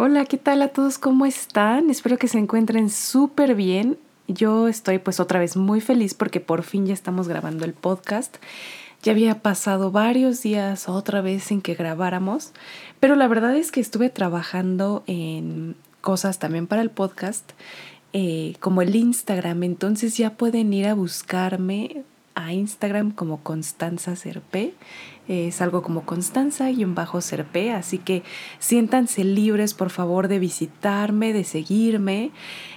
Hola, ¿qué tal a todos? ¿Cómo están? Espero que se encuentren súper bien. Yo estoy pues otra vez muy feliz porque por fin ya estamos grabando el podcast. Ya había pasado varios días otra vez sin que grabáramos, pero la verdad es que estuve trabajando en cosas también para el podcast, eh, como el Instagram, entonces ya pueden ir a buscarme a Instagram como Constanza Serpe. Es algo como Constanza y un bajo Serpe, así que siéntanse libres por favor de visitarme, de seguirme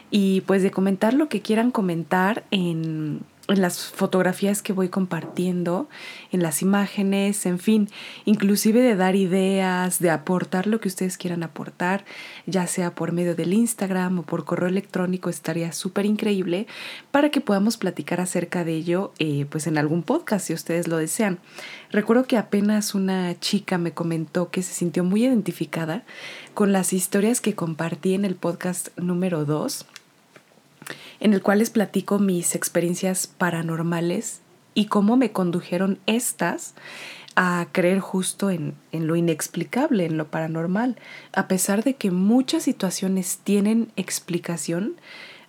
y pues de comentar lo que quieran comentar en en las fotografías que voy compartiendo, en las imágenes, en fin, inclusive de dar ideas, de aportar lo que ustedes quieran aportar, ya sea por medio del Instagram o por correo electrónico, estaría súper increíble para que podamos platicar acerca de ello eh, pues en algún podcast si ustedes lo desean. Recuerdo que apenas una chica me comentó que se sintió muy identificada con las historias que compartí en el podcast número 2 en el cual les platico mis experiencias paranormales y cómo me condujeron estas a creer justo en, en, lo inexplicable, en lo paranormal. A pesar de que muchas situaciones tienen explicación,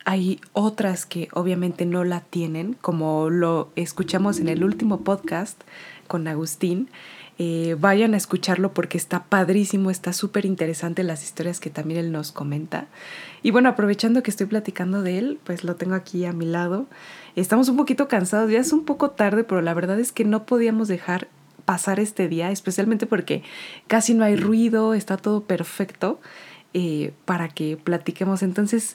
hay otras que obviamente no la tienen, como lo escuchamos en el último podcast con Agustín, eh, vayan a escucharlo porque está padrísimo, está súper interesante las historias que también él nos comenta. Y bueno, aprovechando que estoy platicando de él, pues lo tengo aquí a mi lado. Estamos un poquito cansados, ya es un poco tarde, pero la verdad es que no podíamos dejar pasar este día, especialmente porque casi no hay ruido, está todo perfecto eh, para que platiquemos. Entonces,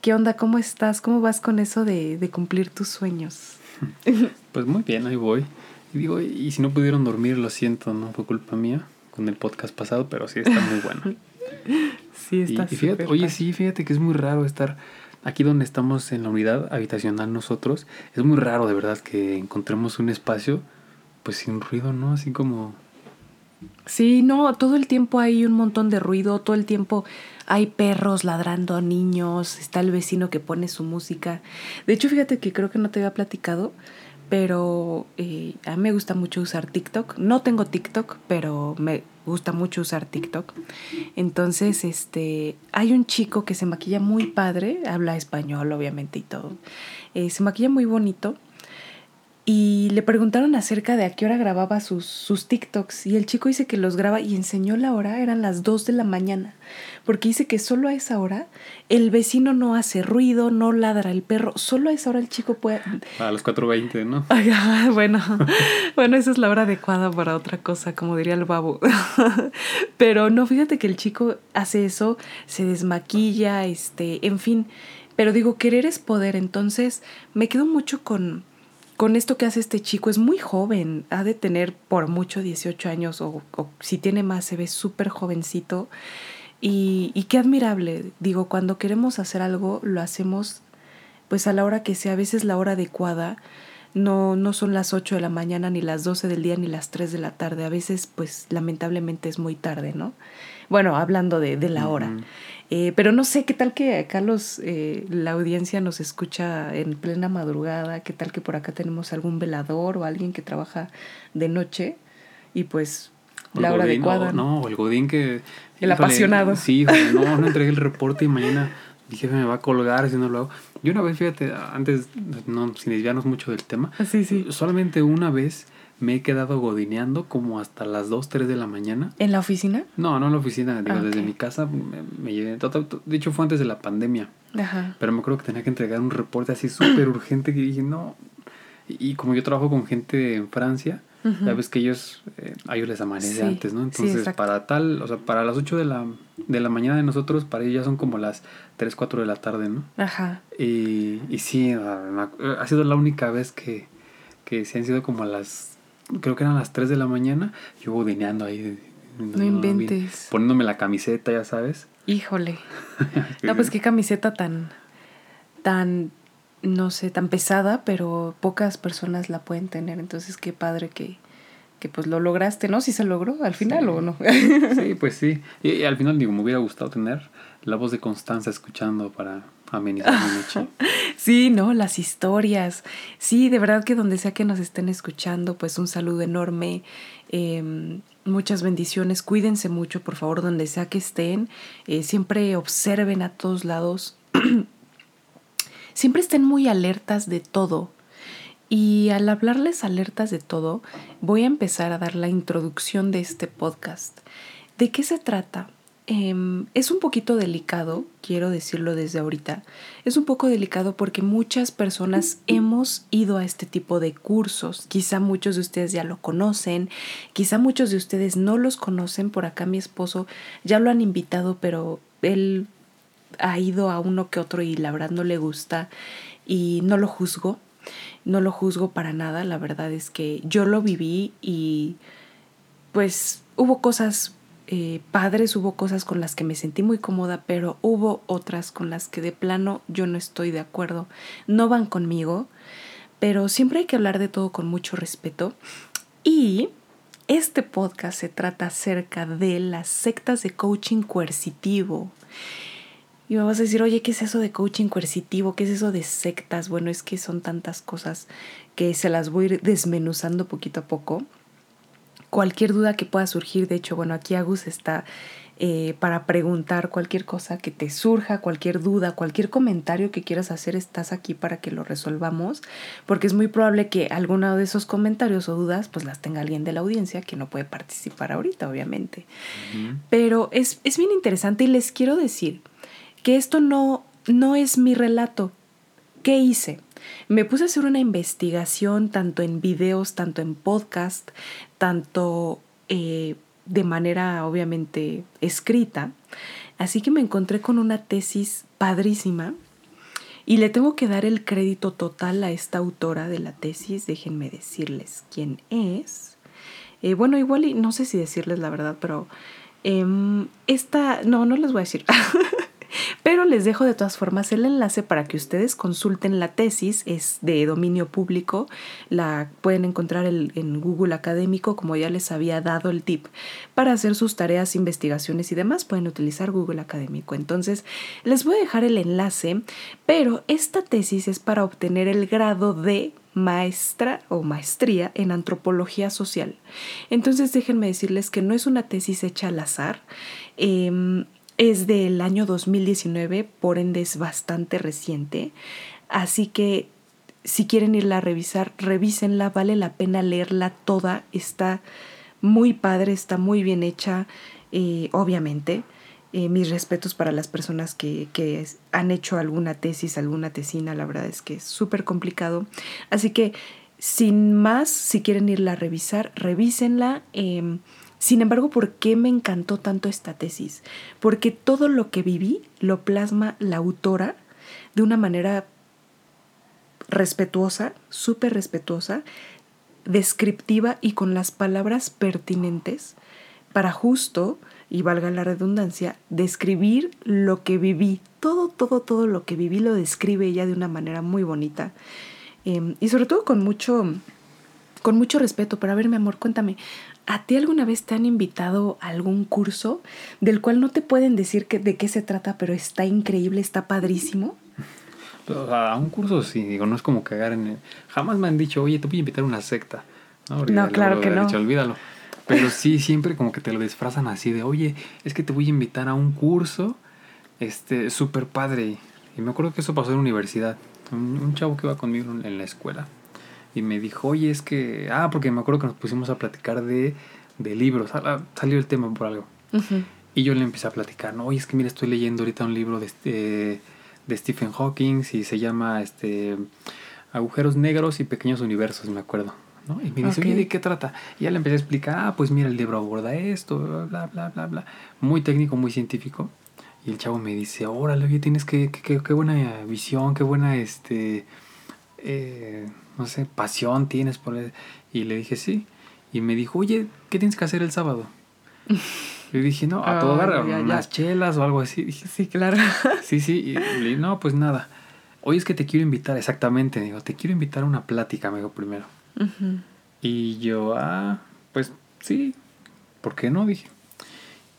¿qué onda? ¿Cómo estás? ¿Cómo vas con eso de, de cumplir tus sueños? Pues muy bien, ahí voy. Y digo, y si no pudieron dormir, lo siento, no fue culpa mía con el podcast pasado, pero sí está muy bueno. sí, está y, y fíjate, Oye, sí, fíjate que es muy raro estar aquí donde estamos en la unidad habitacional nosotros. Es muy raro, de verdad, que encontremos un espacio pues sin ruido, ¿no? Así como... Sí, no, todo el tiempo hay un montón de ruido, todo el tiempo hay perros ladrando a niños, está el vecino que pone su música. De hecho, fíjate que creo que no te había platicado, pero eh, a mí me gusta mucho usar TikTok. No tengo TikTok, pero me gusta mucho usar TikTok. Entonces, este, hay un chico que se maquilla muy padre, habla español obviamente y todo. Eh, se maquilla muy bonito y le preguntaron acerca de a qué hora grababa sus, sus TikToks y el chico dice que los graba y enseñó la hora, eran las 2 de la mañana, porque dice que solo a esa hora el vecino no hace ruido, no ladra el perro, solo a esa hora el chico puede... A las 4.20, ¿no? bueno, bueno, esa es la hora adecuada para otra cosa, como diría el babo. pero no, fíjate que el chico hace eso, se desmaquilla, este, en fin, pero digo, querer es poder, entonces me quedo mucho con con esto que hace este chico, es muy joven, ha de tener por mucho 18 años o, si tiene más se ve súper jovencito y, y, qué admirable, digo, cuando queremos hacer algo lo hacemos pues a la hora que sea, a veces la hora adecuada, no, no son las 8 de la mañana, ni las 12 del día, ni las 3 de la tarde, a veces pues lamentablemente es muy tarde, ¿no? Bueno, hablando de, de la hora. Eh, pero no sé, ¿qué tal que Carlos, eh, la audiencia nos escucha en plena madrugada? ¿Qué tal que por acá tenemos algún velador o alguien que trabaja de noche? Y pues la hora adecuada. No, el Godín que... El apasionado. Sí, no, no entregué el reporte y mañana mi jefe me va a colgar si no lo hago. Yo una vez, fíjate, antes, no, sin desviarnos mucho del tema, sí, sí. solamente una vez me he quedado godineando como hasta las 2, 3 de la mañana. ¿En la oficina? No, no en la oficina, digo, desde mi casa me, me llevé. De hecho, fue antes de la pandemia. Ajá. Pero me acuerdo que tenía que entregar un reporte así súper urgente que dije, no. Y, como yo trabajo con gente en Francia, ya ves que ellos, eh, a ellos les amanece antes, ¿no? Entonces, para tal, o sea, para las 8 de la, de la mañana de nosotros, para ellos ya son como las 3, 4 de la tarde, ¿no? Ajá. Y, y sí, ha sido la única vez que, que se han sido como las creo que eran las 3 de la mañana, yo godineando ahí. No, inventes. poniéndome la camiseta, ya sabes. Híjole. no, pues qué camiseta tan, tan, no sé, tan pesada, pero pocas personas la pueden tener. Entonces qué padre que, que pues lo lograste, ¿no? Si se logró al final o no. sí, pues sí. Y, al final digo, me hubiera gustado tener la voz de Constanza escuchando para amenizar mi noche. sí, no, las historias. Sí, de verdad que donde sea que nos estén escuchando, pues un saludo enorme. Em, Muchas bendiciones, cuídense mucho, por favor, donde sea que estén. Eh, siempre observen a todos lados. siempre estén muy alertas de todo. Y al hablarles alertas de todo, voy a empezar a dar la introducción de este podcast. ¿De qué se trata? Em, es un poquito delicado, quiero decirlo desde ahorita. Es un poco delicado porque muchas personas hemos ido a este tipo de cursos. Quizá muchos de ustedes ya lo conocen, quizá muchos de ustedes no los conocen. Por acá mi esposo ya lo han invitado, pero él ha ido a uno que otro y la verdad no le gusta y no lo juzgo. No lo juzgo para nada. La verdad es que yo lo viví y pues hubo cosas eh, padres, hubo cosas con las que me sentí muy cómoda, pero hubo otras con las que de plano yo no estoy de acuerdo, no van conmigo, pero siempre hay que hablar de todo con mucho respeto. Y este podcast se trata acerca de las sectas de coaching coercitivo. Y me vas a decir, oye, ¿qué es eso de coaching coercitivo? ¿Qué es eso de sectas? Bueno, es que son tantas cosas que se las voy a ir desmenuzando poquito a poco cualquier duda que pueda surgir. De hecho, bueno, aquí Agus está eh, para preguntar cualquier cosa que te surja, cualquier duda, cualquier comentario que quieras hacer, estás aquí para que lo resolvamos, porque es muy probable que alguno de esos comentarios o dudas pues las tenga alguien de la audiencia que no puede participar ahorita, obviamente. Pero es, es bien interesante y les quiero decir que esto no, no es mi relato. ¿Qué hice? Me puse a hacer una investigación tanto en videos, tanto en podcast, tanto eh, de manera obviamente escrita. Así que me encontré con una tesis padrísima y le tengo que dar el crédito total a esta autora de la tesis. Déjenme decirles quién es. Eh, bueno, igual y no sé si decirles la verdad, pero em, esta, no, no les voy a decir. Pero les dejo de todas formas el enlace para que ustedes consulten la tesis, es de dominio público, la pueden encontrar en Google Académico, como ya les había dado el tip, para hacer sus tareas, investigaciones y demás, pueden utilizar Google Académico. Entonces, les voy a dejar el enlace, pero esta tesis es para obtener el grado de maestra o maestría en antropología social. Entonces déjenme decirles que no es una tesis hecha al azar. Em, es del año 2019, por ende es bastante reciente. Así que si quieren irla a revisar, revísenla, vale la pena leerla toda. Está muy padre, está muy bien hecha, eh, obviamente. Eh, mis respetos para las personas que, que, han hecho alguna tesis, alguna tesina, la verdad es que es súper complicado. Así que, sin más, si quieren irla a revisar, revísenla. Em, sin embargo, ¿por qué me encantó tanto esta tesis? Porque todo lo que viví lo plasma la autora de una manera respetuosa, súper respetuosa, descriptiva y con las palabras pertinentes para justo, y valga la redundancia, describir lo que viví. Todo, todo, todo lo que viví lo describe ella de una manera muy bonita. Em, y sobre todo con mucho, con mucho respeto. Pero a ver, mi amor, cuéntame, ¿A ti alguna vez te han invitado a algún curso del cual no te pueden decir que, de qué se trata, pero está increíble, está padrísimo? a un curso sí, digo, no es como cagar en el... Jamás me han dicho, oye, te voy a invitar a una secta. No, claro que no. Dicho, olvídalo. Pero sí, siempre como que te lo disfrazan así de, oye, es que te voy a invitar a un curso, este, súper padre. Y me acuerdo que eso pasó en la universidad. Un, un chavo que iba conmigo en la escuela y me dijo, oye, es que, ah, porque me acuerdo que nos pusimos a platicar de, de libros, ah, salió el tema por algo. Y yo le empecé a platicar, no, oye, es que mira, estoy leyendo ahorita un libro de, este, de Stephen Hawking y se llama este, Agujeros Negros y Pequeños Universos, me acuerdo. ¿no? Y me dice, oye, ¿de qué trata? Y ya le empecé a explicar, ah, pues mira, el libro aborda esto, bla, bla, bla, bla. Muy técnico, muy científico. Y el chavo me dice, órale, oye, tienes que, qué buena visión, qué buena, este, eh, no sé, pasión tienes por él. Y le dije, sí. Y me dijo, oye, ¿qué tienes que hacer el sábado? Le dije, no, a todo dar, unas chelas o algo así. sí, claro. sí, sí. Y le dije, no, pues nada. Oye, es que te quiero invitar, exactamente. Digo, te quiero invitar a una plática, me dijo primero. Y yo, ah, pues sí, ¿por qué no? Dije.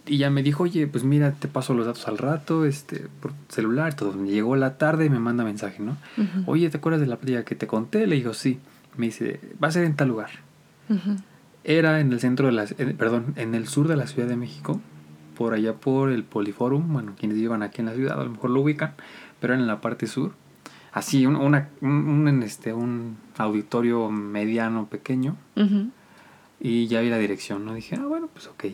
Y ya me dijo, oye, pues mira, te paso los datos al rato, este, por celular, todo. Llegó la tarde y me manda mensaje, ¿no? Oye, ¿te acuerdas de la playa que te conté? Le digo, sí. Me dice, va a ser en tal lugar. Era en el centro de la, perdón, en el sur de la Ciudad de México, por allá por el Poliforum, bueno, quienes vivan aquí en la ciudad a lo mejor lo ubican, pero en la parte sur. Así, un, una, un, este, un auditorio mediano, pequeño. Y ya vi la dirección, ¿no? Dije, ah, bueno, pues ok.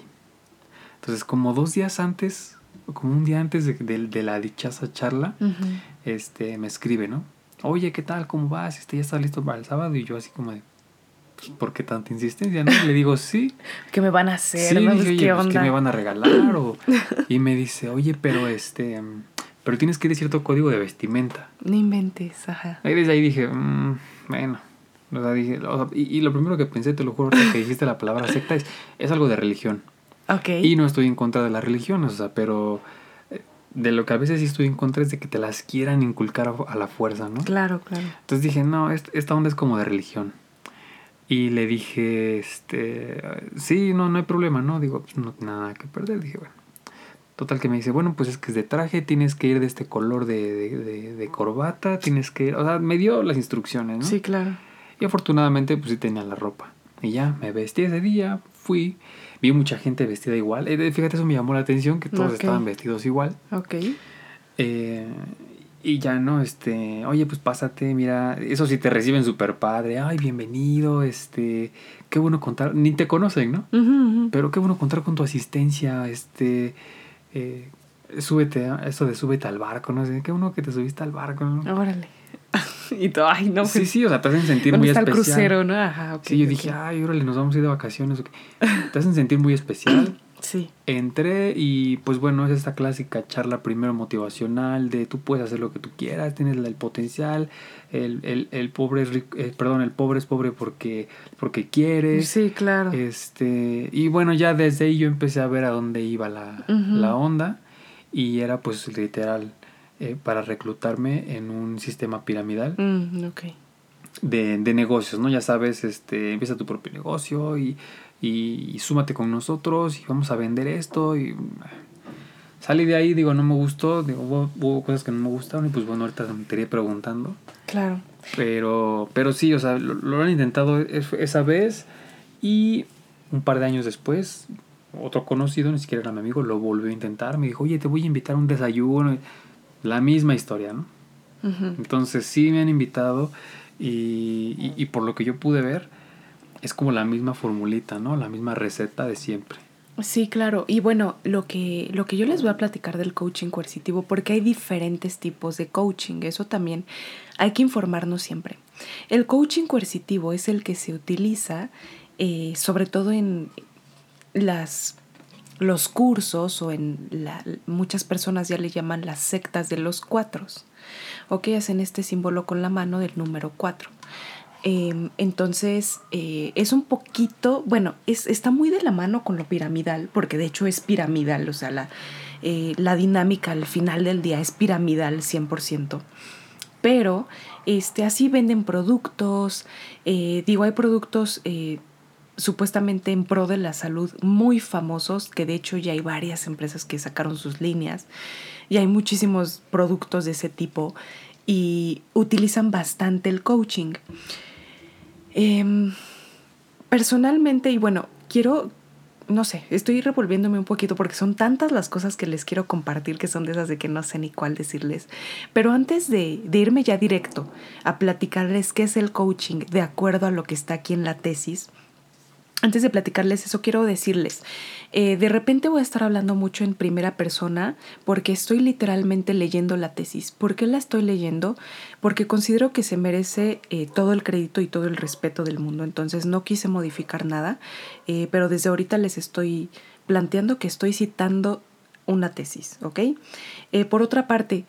Entonces, como dos días antes, como un día antes de, la dichosa charla, este, me escribe, ¿no? Oye, ¿qué tal? ¿Cómo vas? Este, ¿Ya está listo para el sábado? Y yo así como de, pues, ¿por qué tanta insistencia? ¿no? le digo, sí. ¿Qué me van a hacer? Sí, pues, ¿qué, pues, ¿qué me van a regalar? O, y me dice, oye, pero este, pero tienes que ir de cierto código de vestimenta. No inventes, ajá. Ahí desde ahí dije, mmm, bueno. O sea, dije, y, lo primero que pensé, te lo juro, que dijiste la palabra secta, es, es algo de religión. Ok. Y no estoy en contra de la religión, o sea, pero eh, de lo que a veces sí estoy en contra es de que te las quieran inculcar a, la fuerza, ¿no? Claro, claro. Entonces dije, no, esta onda es como de religión. Y le dije, este, sí, no, no hay problema, ¿no? Digo, pues no nada que perder. Dije, bueno. Total que me dice, bueno, pues es que es de traje, tienes que ir de este color de, de, de, corbata, tienes que ir, o sea, me dio las instrucciones, ¿no? Sí, claro. Y afortunadamente, pues sí tenía la ropa. Y ya, me vestí ese día, fui, vi mucha gente vestida igual. Eh, fíjate, eso me llamó la atención, que todos estaban vestidos igual. Ok. Eh, y ya, ¿no? Este, oye, pues pásate, mira, eso sí te reciben súper padre, ay, bienvenido, este, qué bueno contar, ni te conocen, ¿no? Pero qué bueno contar con tu asistencia, este, eh, súbete, eso de súbete al barco, ¿no? Qué bueno que te subiste al barco, ¿no? Órale. y todo, ay, no. Sí, sí, o sea, te hacen sentir muy especial. el crucero, ¿no? Ajá, sí, yo dije, ay, órale, nos vamos a ir de vacaciones. Te hacen sentir muy especial. Sí. Entré y pues bueno, es esta clásica charla primero motivacional de tú puedes hacer lo que tú quieras, tienes el potencial, el, el, el pobre es rico, eh, perdón, el pobre es pobre porque, porque quiere. Sí, claro. Este, y bueno, ya desde ahí yo empecé a ver a dónde iba la, la onda y era pues literal eh, para reclutarme en un sistema piramidal. Mm, okay. de, de negocios, ¿no? Ya sabes, este, empieza tu propio negocio y y, súmate con nosotros y vamos a vender esto y salí de ahí, digo, no me gustó, digo, hubo, cosas que no me gustaron y pues bueno, ahorita me estaría preguntando. Claro. Pero, pero sí, o sea, lo, han intentado esa vez y un par de años después, otro conocido, ni siquiera era mi amigo, lo volvió a intentar, me dijo, oye, te voy a invitar a un desayuno, la misma historia, ¿no? Entonces sí me han invitado y, y por lo que yo pude ver, es como la misma formulita, ¿no? La misma receta de siempre. Sí, claro. Y bueno, lo que, lo que yo les voy a platicar del coaching coercitivo, porque hay diferentes tipos de coaching, eso también hay que informarnos siempre. El coaching coercitivo es el que se utiliza eh, sobre todo en las, los cursos o en la, muchas personas ya le llaman las sectas de los cuatros, o que hacen este símbolo con la mano del número cuatro. Em, entonces, eh, es un poquito, bueno, es, está muy de la mano con lo piramidal, porque de hecho es piramidal, o sea, la, eh, la dinámica al final del día es piramidal 100%. Pero este, así venden productos, eh, digo, hay productos supuestamente en pro de la salud muy famosos, que de hecho ya hay varias empresas que sacaron sus líneas, y hay muchísimos productos de ese tipo y utilizan bastante el coaching. Em, personalmente, y bueno, quiero, no sé, estoy revolviéndome un poquito porque son tantas las cosas que les quiero compartir que son de esas de que no sé ni cuál decirles. Pero antes de, de irme ya directo a platicarles qué es el coaching de acuerdo a lo que está aquí en la tesis, antes de platicarles eso, quiero decirles, eh, de repente voy a estar hablando mucho en primera persona porque estoy literalmente leyendo la tesis. ¿Por qué la estoy leyendo? Porque considero que se merece eh, todo el crédito y todo el respeto del mundo. Entonces no quise modificar nada, eh, pero desde ahorita les estoy planteando que estoy citando una tesis, ¿ok? por otra parte,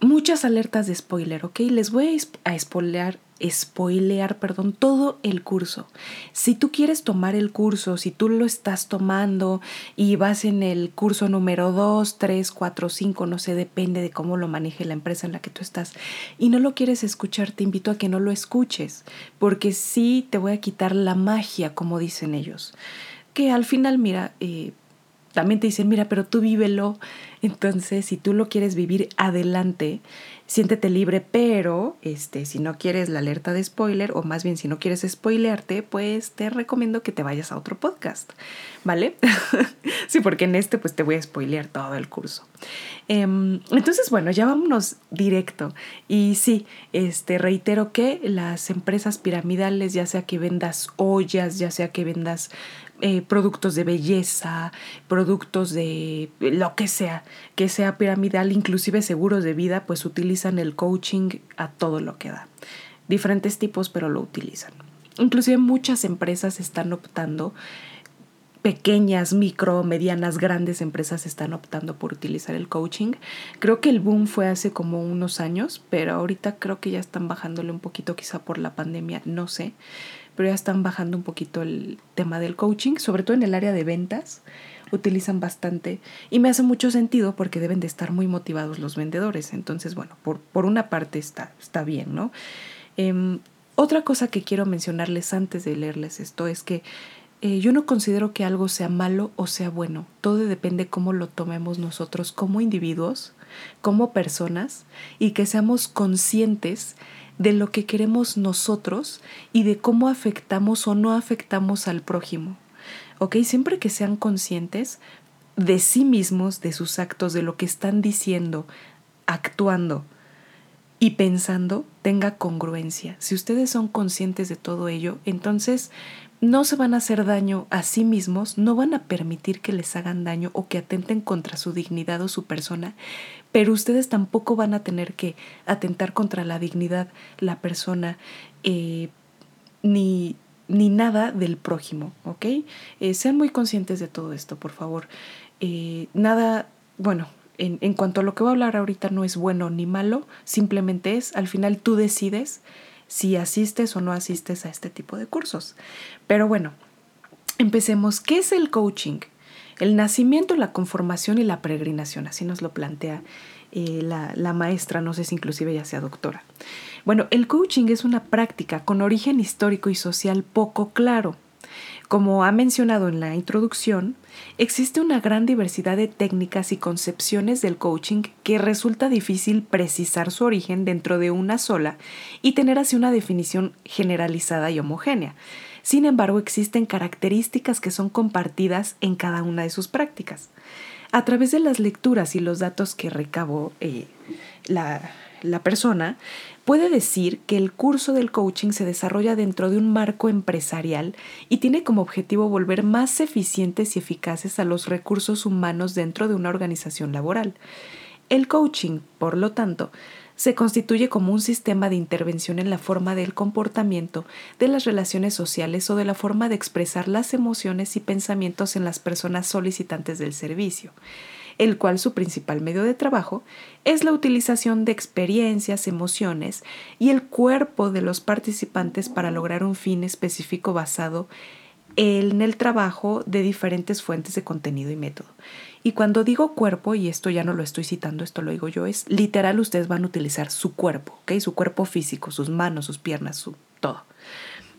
muchas alertas de spoiler, ¿ok? Les voy a, spoilear spoilear, perdón, todo el curso. Si tú quieres tomar el curso, si tú lo estás tomando y vas en el curso número 2, 3, 4, 5, no sé, depende de cómo lo maneje la empresa en la que tú estás, y no lo quieres escuchar, te invito a que no lo escuches, porque sí te voy a quitar la magia, como dicen ellos. Que al final, mira, eh, también te dicen, mira, pero tú vívelo. Entonces, si tú lo quieres vivir adelante, siéntete libre, pero este, si no quieres la alerta de spoiler, o más bien si no quieres spoilearte, pues te recomiendo que te vayas a otro podcast, ¿vale? sí, porque en este pues te voy a spoilear todo el curso. Em, entonces, bueno, ya vámonos directo. Y sí, este, reitero que las empresas piramidales, ya sea que vendas ollas, ya sea que vendas eh, productos de belleza, productos de lo que sea, que sea piramidal, inclusive seguros de vida, pues utilizan el coaching a todo lo que da. Diferentes tipos, pero lo utilizan. Inclusive muchas empresas están optando pequeñas, micro, medianas, grandes empresas están optando por utilizar el coaching. Creo que el boom fue hace como unos años, pero ahorita creo que ya están bajándole un poquito quizá por la pandemia, no sé, pero ya están bajando un poquito el tema del coaching, sobre todo en el área de ventas utilizan bastante y me hace mucho sentido porque deben de estar muy motivados los vendedores. Entonces, bueno, por, por una parte está, está bien, ¿no? Em, otra cosa que quiero mencionarles antes de leerles esto es que eh, yo no considero que algo sea malo o sea bueno. Todo depende cómo lo tomemos nosotros como individuos, como personas y que seamos conscientes de lo que queremos nosotros y de cómo afectamos o no afectamos al prójimo. ¿Ok? Siempre que sean conscientes de sí mismos, de sus actos, de lo que están diciendo, actuando y pensando, tenga congruencia. Si ustedes son conscientes de todo ello, entonces no se van a hacer daño a sí mismos, no van a permitir que les hagan daño o que atenten contra su dignidad o su persona, pero ustedes tampoco van a tener que atentar contra la dignidad, la persona, eh, ni, ni nada del prójimo, ¿ok? Eh, sean muy conscientes de todo esto, por favor. Eh, nada, bueno, en, en cuanto a lo que voy a hablar ahorita no es bueno ni malo, simplemente es, al final tú decides si asistes o no asistes a este tipo de cursos. Pero bueno, empecemos. ¿Qué es el coaching? El nacimiento, la conformación y la peregrinación, así nos lo plantea eh, la, la, maestra, no sé si inclusive ya sea doctora. Bueno, el coaching es una práctica con origen histórico y social poco claro. Como ha mencionado en la introducción, existe una gran diversidad de técnicas y concepciones del coaching que resulta difícil precisar su origen dentro de una sola y tener así una definición generalizada y homogénea. Sin embargo, existen características que son compartidas en cada una de sus prácticas. A través de las lecturas y los datos que recabó eh, la, la persona, puede decir que el curso del coaching se desarrolla dentro de un marco empresarial y tiene como objetivo volver más eficientes y eficaces a los recursos humanos dentro de una organización laboral. El coaching, por lo tanto, se constituye como un sistema de intervención en la forma del comportamiento, de las relaciones sociales o de la forma de expresar las emociones y pensamientos en las personas solicitantes del servicio el cual su principal medio de trabajo es la utilización de experiencias, emociones y el cuerpo de los participantes para lograr un fin específico basado en el trabajo de diferentes fuentes de contenido y método. Y cuando digo cuerpo, y esto ya no lo estoy citando, esto lo digo yo, es literal ustedes van a utilizar su cuerpo, ¿ok? Su cuerpo físico, sus manos, sus piernas, su todo.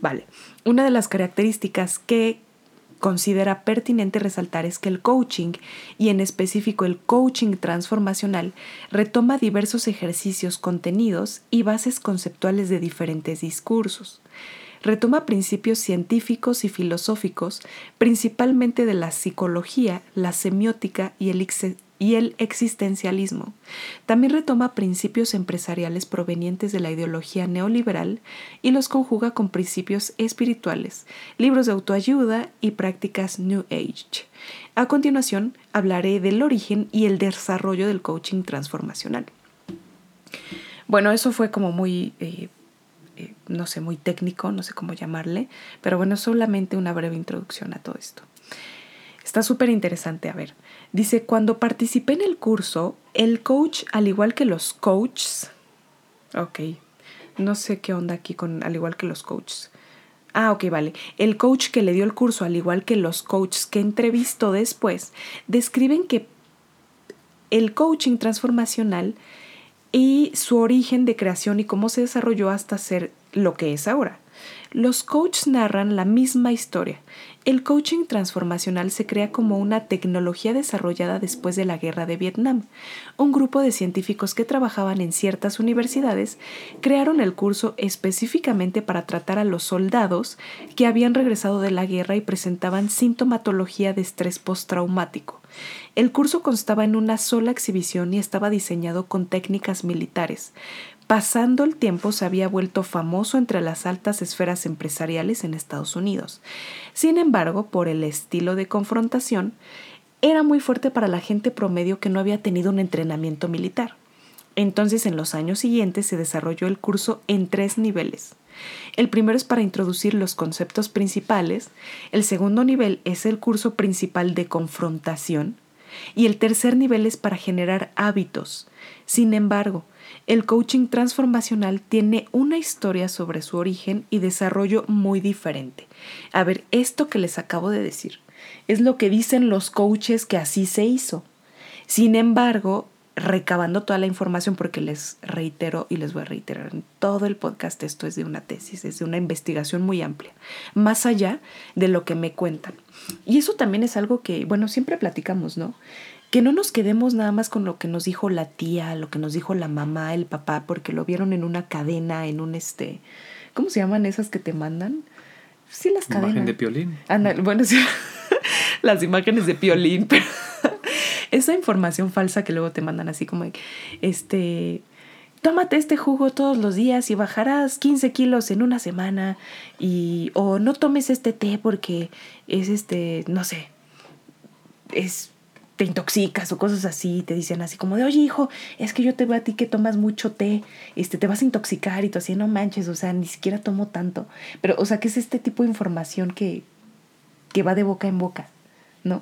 Vale. Una de las características que considera pertinente resaltar es que el coaching, y en específico el coaching transformacional, retoma diversos ejercicios, contenidos y bases conceptuales de diferentes discursos. Retoma principios científicos y filosóficos, principalmente de la psicología, la semiótica y el, y el existencialismo. También retoma principios empresariales provenientes de la ideología neoliberal y los conjuga con principios espirituales, libros de autoayuda y prácticas New Age. A continuación, hablaré del origen y el desarrollo del coaching transformacional. Bueno, eso fue como muy, eh, eh, no sé, muy técnico, no sé cómo llamarle, pero bueno, solamente una breve introducción a todo esto. Está súper interesante, a ver. Dice, cuando participé en el curso, el coach, al igual que los coaches, ok, no sé qué onda aquí con al igual que los coaches. Ah, ok, vale. El coach que le dio el curso, al igual que los coaches que entrevistó después, describen que el coaching transformacional y su origen de creación y cómo se desarrolló hasta ser lo que es ahora. Los coaches narran la misma historia El coaching transformacional se crea como una tecnología desarrollada después de la guerra de Vietnam. Un grupo de científicos que trabajaban en ciertas universidades crearon el curso específicamente para tratar a los soldados que habían regresado de la guerra y presentaban sintomatología de estrés postraumático. El curso constaba en una sola exhibición y estaba diseñado con técnicas militares. Pasando el tiempo se había vuelto famoso entre las altas esferas empresariales en Estados Unidos. Sin embargo, por el estilo de confrontación, era muy fuerte para la gente promedio que no había tenido un entrenamiento militar. Entonces, en los años siguientes se desarrolló el curso en tres niveles. El primero es para introducir los conceptos principales, el segundo nivel es el curso principal de confrontación y el tercer nivel es para generar hábitos. Sin embargo, el coaching transformacional tiene una historia sobre su origen y desarrollo muy diferente. A ver, esto que les acabo de decir es lo que dicen los coaches que así se hizo. Sin embargo, recabando toda la información, porque les reitero y les voy a reiterar en todo el podcast, esto es de una tesis, es de una investigación muy amplia, más allá de lo que me cuentan. Y eso también es algo que, bueno, siempre platicamos, ¿no? Que no nos quedemos nada más con lo que nos dijo la tía, lo que nos dijo la mamá, el papá, porque lo vieron en una cadena, en un este, ¿cómo se llaman esas que te mandan? Sí, las cadenas. Imagen de piolín. bueno, sí, las imágenes de piolín, pero esa información falsa que luego te mandan así como, este, tómate este jugo todos los días y bajarás 15 kilos en una semana y, o no tomes este té porque es este, no sé, es te intoxicas o cosas así, te dicen así como de, oye hijo, es que yo te veo a ti que tomas mucho té, este, te vas a intoxicar y tú así, no manches, o sea, ni siquiera tomo tanto. Pero, o sea, que es este tipo de información que, que va de boca en boca, ¿no?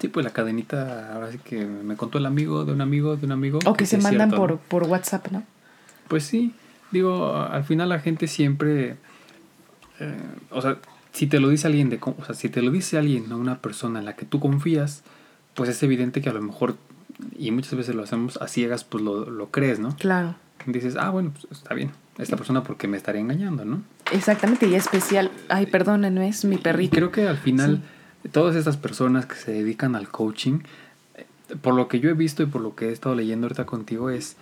Sí, pues la cadenita, ahora sí que me contó el amigo de un amigo de un amigo. O que, se mandan por, por WhatsApp, ¿no? Pues sí, digo, al final la gente siempre, eh, o sea, si te lo dice alguien de, o sea, si te lo dice alguien, a una persona en la que tú confías, pues es evidente que a lo mejor, y muchas veces lo hacemos a ciegas, pues lo, lo crees, ¿no? Claro. Dices, ah, bueno, pues está bien, esta persona porque me estaría engañando, ¿no? Exactamente, y especial, ay, perdónenme, es mi perrito. Y creo que al final, todas estas personas que se dedican al coaching, por lo que yo he visto y por lo que he estado leyendo ahorita contigo, es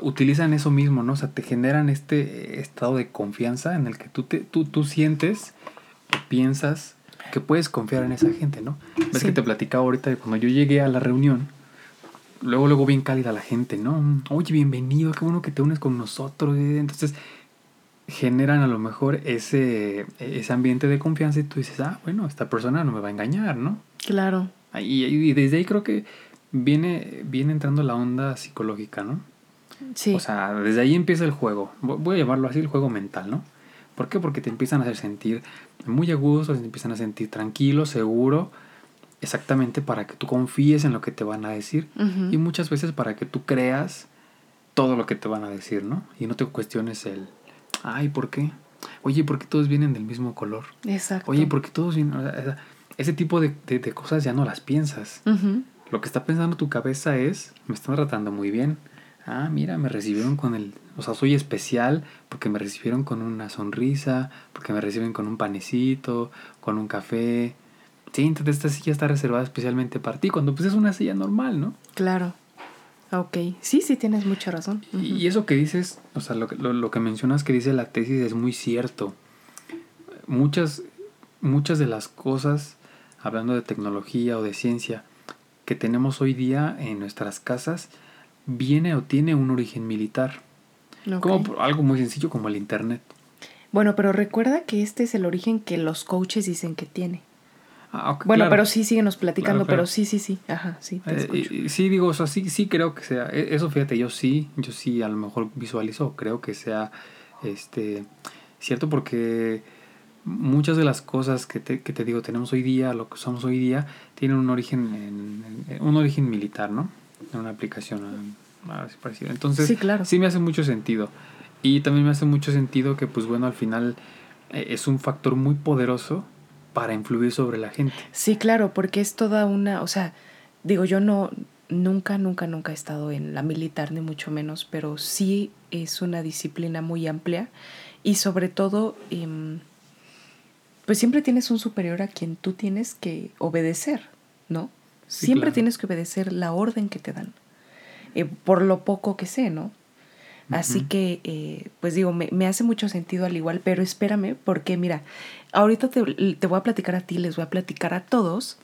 utilizan eso mismo, ¿no? O sea, te generan este estado de confianza en el que tú, te, tú, tú sientes, piensas que puedes confiar en esa gente, ¿no? Ves que te platicaba ahorita de cuando yo llegué a la reunión, luego, luego bien cálida la gente, ¿no? Oye, bienvenido, qué bueno que te unes con nosotros. Entonces, generan a lo mejor ese, ese ambiente de confianza y tú dices, ah, bueno, esta persona no me va a engañar, ¿no? Claro. Y, y desde ahí creo que viene, viene entrando la onda psicológica, ¿no? Sí. O sea, desde ahí empieza el juego. Voy a llamarlo así, el juego mental, ¿no? ¿Por qué? Porque te empiezan a hacer sentir muy a gusto, te empiezan a sentir tranquilo, seguro, exactamente para que tú confíes en lo que te van a decir y muchas veces para que tú creas todo lo que te van a decir, ¿no? Y no te cuestiones el, ay, ¿por qué? Oye, ¿por qué todos vienen del mismo color? Exacto. Oye, ¿por qué todos vienen? ese tipo de, cosas ya no las piensas. Lo que está pensando tu cabeza es, me están tratando muy bien. Ah, mira, me recibieron con el o sea, soy especial porque me recibieron con una sonrisa, porque me reciben con un panecito, con un café. Sí, entonces esta silla está reservada especialmente para ti, cuando pues es una silla normal, ¿no? Claro. Ok, sí, sí, tienes mucha razón. Y eso que dices, o sea, lo, lo, lo, que mencionas que dice la tesis es muy cierto. Muchas, muchas de las cosas, hablando de tecnología o de ciencia, que tenemos hoy día en nuestras casas, viene o tiene un origen militar. Como algo muy sencillo como el Internet. Bueno, pero recuerda que este es el origen que los coaches dicen que tiene. Ah, bueno, pero sí, síguenos platicando, pero sí, sí, sí. Ajá, sí, te eh, sí, digo, o sea, sí, sí creo que sea. E, eso fíjate, yo sí, yo sí a lo mejor visualizo, creo que sea este cierto porque muchas de las cosas que te, que te digo tenemos hoy día, lo que somos hoy día, tienen un origen, en, un origen militar, ¿no? En una aplicación entonces, sí, claro. sí me hace mucho sentido. Y también me hace mucho sentido que, pues bueno, al final eh, es un factor muy poderoso para influir sobre la gente. Sí, claro, porque es toda una, o sea, digo, yo no, nunca, nunca, nunca he estado en la militar, ni mucho menos, pero sí es una disciplina muy amplia y sobre todo, em, pues siempre tienes un superior a quien tú tienes que obedecer, ¿no? Siempre tienes que obedecer la orden que te dan, eh, por lo poco que sé, ¿no? Así que, eh, pues digo, me, me, hace mucho sentido al igual, pero espérame, porque mira, ahorita te, te, voy a platicar a ti, les voy a platicar a todos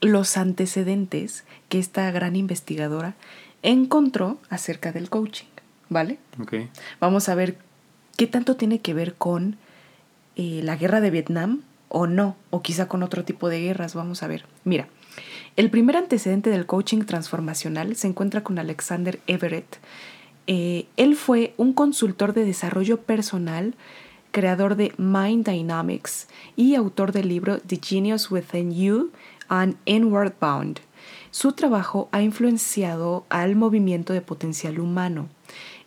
los antecedentes que esta gran investigadora encontró acerca del coaching, ¿vale? Ok. Vamos a ver qué tanto tiene que ver con eh, la guerra de Vietnam o no, o quizá con otro tipo de guerras, vamos a ver. Mira, el primer antecedente del coaching transformacional se encuentra con Alexander Everett, eh, él fue un consultor de desarrollo personal, creador de Mind Dynamics y autor del libro The Genius Within You and Inward Bound. Su trabajo ha influenciado al movimiento de potencial humano.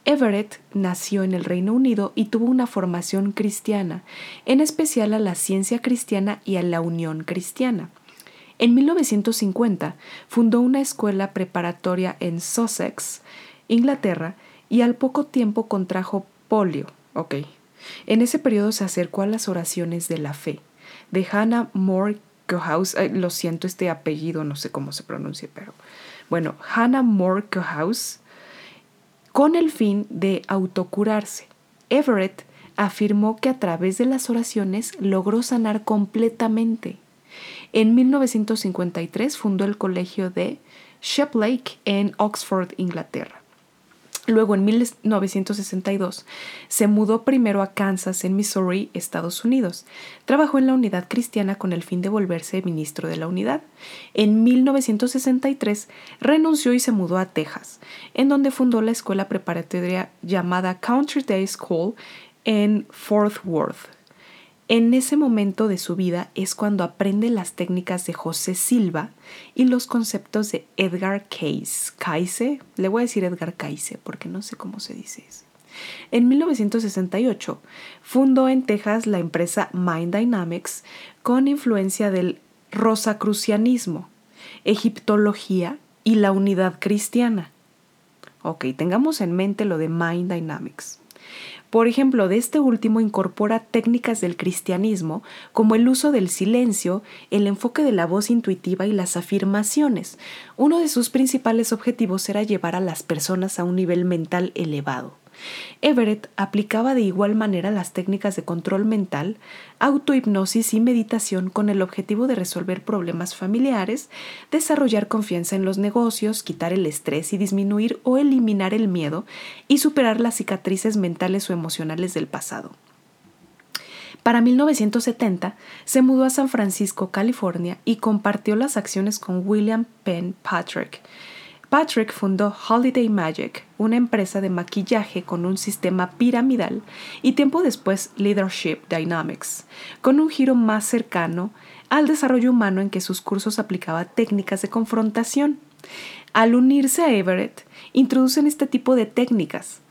Everett nació en el Reino Unido y tuvo una formación cristiana, en especial a la ciencia cristiana y a la unión cristiana. En 1950 fundó una escuela preparatoria en Sussex, Inglaterra, y al poco tiempo contrajo polio. En ese periodo se acercó a las oraciones de la fe de Hannah More Kohaus. lo siento este apellido, no sé cómo se pronuncia, pero bueno, Hannah More Kohaus, con el fin de autocurarse. Everett afirmó que a través de las oraciones logró sanar completamente. En 1953 fundó el colegio de Sheplake en Oxford, Inglaterra. Luego, en 1962, se mudó primero a Kansas, en Missouri, Estados Unidos. Trabajó en la unidad cristiana con el fin de volverse ministro de la unidad. En 1963 renunció y se mudó a Texas, en donde fundó la escuela preparatoria llamada Country Day School en Fort Worth. En ese momento de su vida es cuando aprende las técnicas de José Silva y los conceptos de Edgar Cayce. Cayce, le voy a decir Edgar Cayce porque no sé cómo se dice eso. En 1968 fundó en Texas la empresa Mind Dynamics con influencia del rosacrucianismo, egiptología y la unidad cristiana. Ok, tengamos en mente lo de Mind Dynamics. Por ejemplo, de este último incorpora técnicas del cristianismo como el uso del silencio, el enfoque de la voz intuitiva y las afirmaciones. Uno de sus principales objetivos era llevar a las personas a un nivel mental elevado. Everett aplicaba de igual manera las técnicas de control mental, autohipnosis y meditación con el objetivo de resolver problemas familiares, desarrollar confianza en los negocios, quitar el estrés y disminuir o eliminar el miedo y superar las cicatrices mentales o emocionales del pasado. Para 1970 se mudó a San Francisco, California y compartió las acciones con William Penn Patrick, Patrick fundó Holiday Magic, una empresa de maquillaje con un sistema piramidal, y tiempo después Leadership Dynamics, con un giro más cercano al desarrollo humano en que sus cursos aplicaba técnicas de confrontación. Al unirse a Everett, introducen este tipo de técnicas.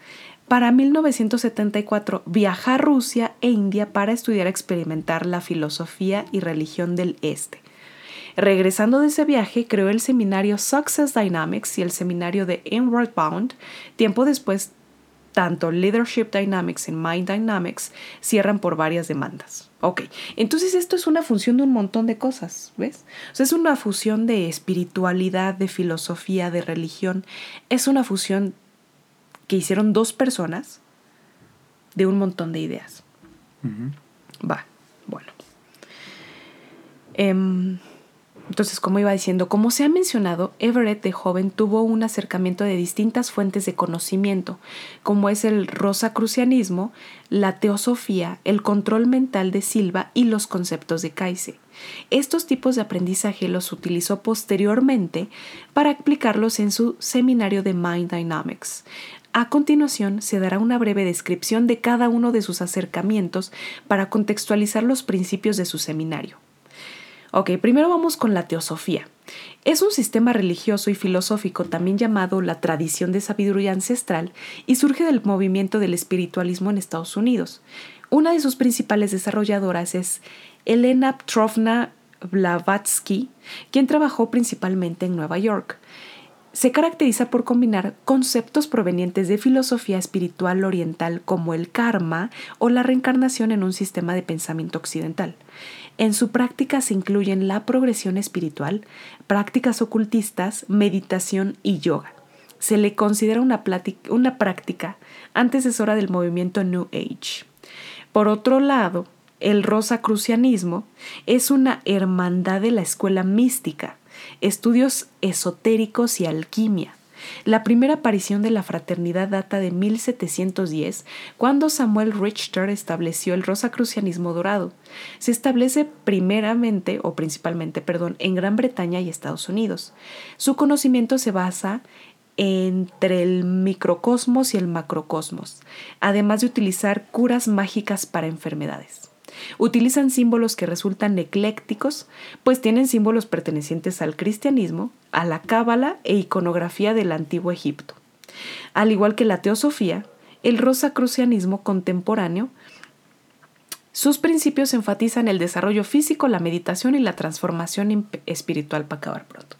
Para 1974 viaja a Rusia e India para estudiar y experimentar la filosofía y religión del Este. Regresando de ese viaje, creó el seminario Success Dynamics y el seminario de Inward Bound. Tiempo después, tanto Leadership Dynamics y Mind Dynamics cierran por varias demandas. Ok, entonces esto es una función de un montón de cosas, ¿ves? O sea, es una fusión de espiritualidad, de filosofía, de religión. Es una fusión que hicieron dos personas de un montón de ideas. Va, bueno. Em, entonces, como iba diciendo, como se ha mencionado, Everett de joven tuvo un acercamiento de distintas fuentes de conocimiento, como es el rosacrucianismo, la teosofía, el control mental de Silva y los conceptos de Cayce. Estos tipos de aprendizaje los utilizó posteriormente para aplicarlos en su seminario de Mind Dynamics. A continuación se dará una breve descripción de cada uno de sus acercamientos para contextualizar los principios de su seminario. Ok, primero vamos con la teosofía. Es un sistema religioso y filosófico también llamado la tradición de sabiduría ancestral y surge del movimiento del espiritualismo en Estados Unidos. Una de sus principales desarrolladoras es Elena Petrovna Blavatsky, quien trabajó principalmente en Nueva York se caracteriza por combinar conceptos provenientes de filosofía espiritual oriental como el karma o la reencarnación en un sistema de pensamiento occidental. En su práctica se incluyen la progresión espiritual, prácticas ocultistas, meditación y yoga. Se le considera una, práctica antecesora del movimiento New Age. Por otro lado, el rosacrucianismo es una hermandad de la escuela mística, estudios esotéricos y alquimia. La primera aparición de la fraternidad data de 1710, cuando Samuel Richter estableció el rosacrucianismo dorado. Se establece primeramente o principalmente, perdón, en Gran Bretaña y Estados Unidos. Su conocimiento se basa entre el microcosmos y el macrocosmos, además de utilizar curas mágicas para enfermedades. Utilizan símbolos que resultan eclécticos, pues tienen símbolos pertenecientes al cristianismo, a la cábala e iconografía del antiguo Egipto. Al igual que la teosofía, el rosacrucianismo contemporáneo sus principios enfatizan el desarrollo físico, la meditación y la transformación espiritual para acabar pronto.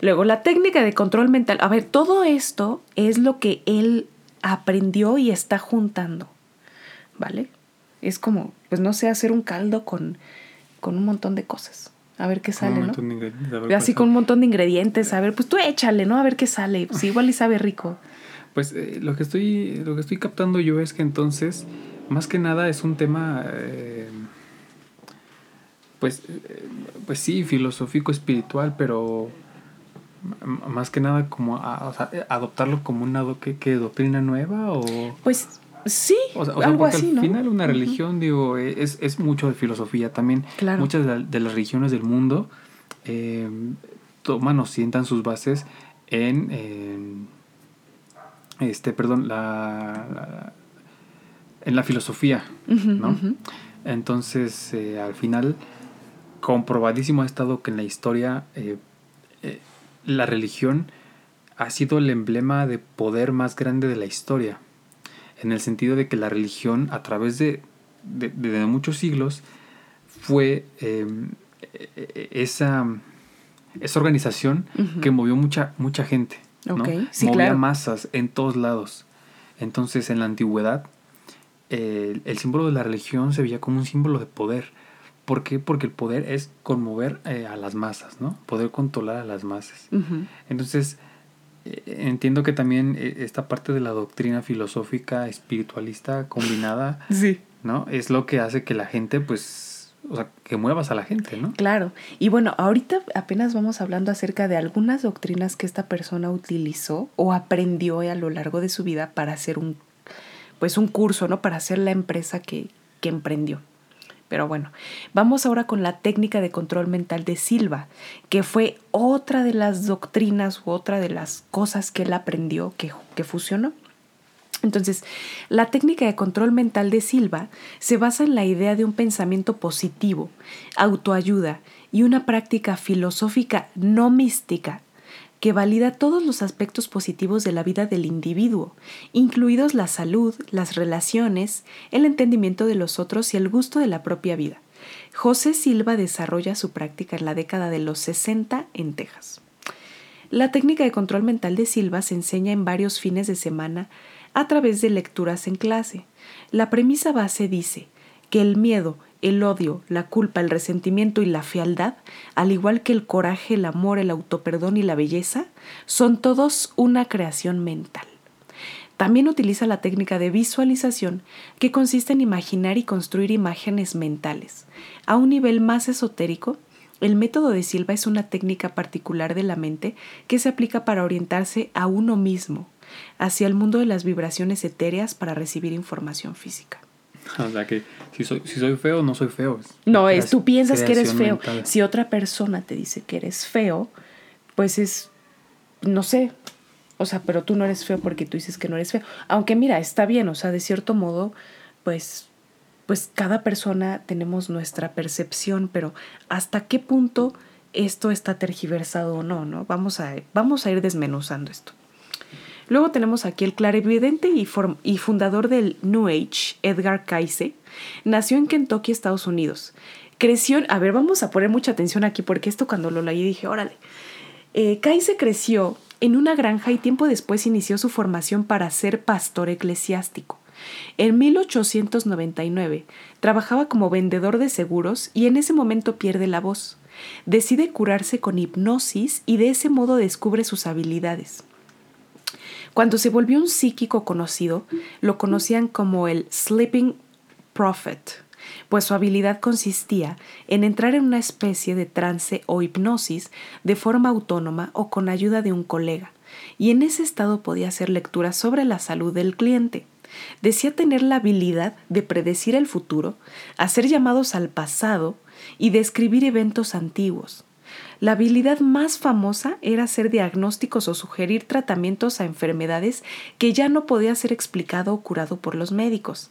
Luego, la técnica de control mental. A ver, todo esto es lo que él aprendió y está juntando. ¿Vale? Es como, pues no sé, hacer un caldo con, con un montón de cosas. A ver qué sale, ¿no? Así con un montón de ingredientes, a ver, pues tú échale, ¿no? A ver qué sale. Pues igual y sabe rico. Pues eh, lo que estoy lo que estoy captando yo es que entonces más que nada es un tema eh, pues eh, pues sí, filosófico espiritual, pero más que nada como adoptarlo como una ¿qué, doctrina nueva o pues Sí, algo así, al final una religión, digo, es, es, mucho de filosofía también. Claro. Muchas de, las religiones del mundo eh, toman o sientan sus bases en, este, perdón, la, en la filosofía, ¿no? Entonces, eh, al final, comprobadísimo ha estado que en la historia eh, la religión ha sido el emblema de poder más grande de la historia en el sentido de que la religión a través de, muchos siglos fue em, e, e, esa, esa organización que movió mucha, mucha gente. ¿no? Movía masas en todos lados. Entonces, en la antigüedad, el, símbolo de la religión se veía como un símbolo de poder. ¿Por qué? Porque el poder es conmover eh, a las masas, ¿no? Poder controlar a las masas. Entonces, entiendo que también eh, esta parte de la doctrina filosófica espiritualista combinada, sí. ¿no? Es lo que hace que la gente, pues, o sea, que muevas a la gente, ¿no? Claro. Y bueno, ahorita apenas vamos hablando acerca de algunas doctrinas que esta persona utilizó o aprendió a lo largo de su vida para hacer un, pues, un curso, ¿no? Para hacer la empresa que, que emprendió. Pero bueno, vamos ahora con la técnica de control mental de Silva, que fue otra de las doctrinas u otra de las cosas que él aprendió que, que fusionó. Entonces, la técnica de control mental de Silva se basa en la idea de un pensamiento positivo, autoayuda y una práctica filosófica no mística que valida todos los aspectos positivos de la vida del individuo, incluidos la salud, las relaciones, el entendimiento de los otros y el gusto de la propia vida. José Silva desarrolla su práctica en la década de los 60 en Texas. La técnica de control mental de Silva se enseña en varios fines de semana a través de lecturas en clase. La premisa base dice que el miedo, el odio, la culpa, el resentimiento y la fealdad, al igual que el coraje, el amor, el autoperdón y la belleza, son todos una creación mental. También utiliza la técnica de visualización, que consiste en imaginar y construir imágenes mentales. A un nivel más esotérico, el método de Silva es una técnica particular de la mente que se aplica para orientarse a uno mismo, hacia el mundo de las vibraciones etéreas para recibir información física. O sea que si soy, si soy feo, no soy feo. no, es tú piensas que eres feo. Si otra persona te dice que eres feo, pues es, no sé, o sea, pero tú no eres feo porque tú dices que no eres feo. Aunque mira, está bien, o sea, de cierto modo, pues, pues cada persona tenemos nuestra percepción, pero hasta qué punto esto está tergiversado o no, ¿no? Vamos a, vamos a ir desmenuzando esto. Luego tenemos aquí el clarividente y, fundador del New Age, Edgar Cayce. Nació en Kentucky, Estados Unidos. Creció, a ver, vamos a poner mucha atención aquí porque esto cuando lo leí dije, órale. Eh, creció en una granja y tiempo después inició su formación para ser pastor eclesiástico. En 1899 trabajaba como vendedor de seguros y en ese momento pierde la voz. Decide curarse con hipnosis y de ese modo descubre sus habilidades. Cuando se volvió un psíquico conocido, lo conocían como el Sleeping Prophet, pues su habilidad consistía en entrar en una especie de trance o hipnosis de forma autónoma o con ayuda de un colega, y en ese estado podía hacer lecturas sobre la salud del cliente. Decía tener la habilidad de predecir el futuro, hacer llamados al pasado y describir eventos antiguos. La habilidad más famosa era hacer diagnósticos o sugerir tratamientos a enfermedades que ya no podía ser explicado o curado por los médicos.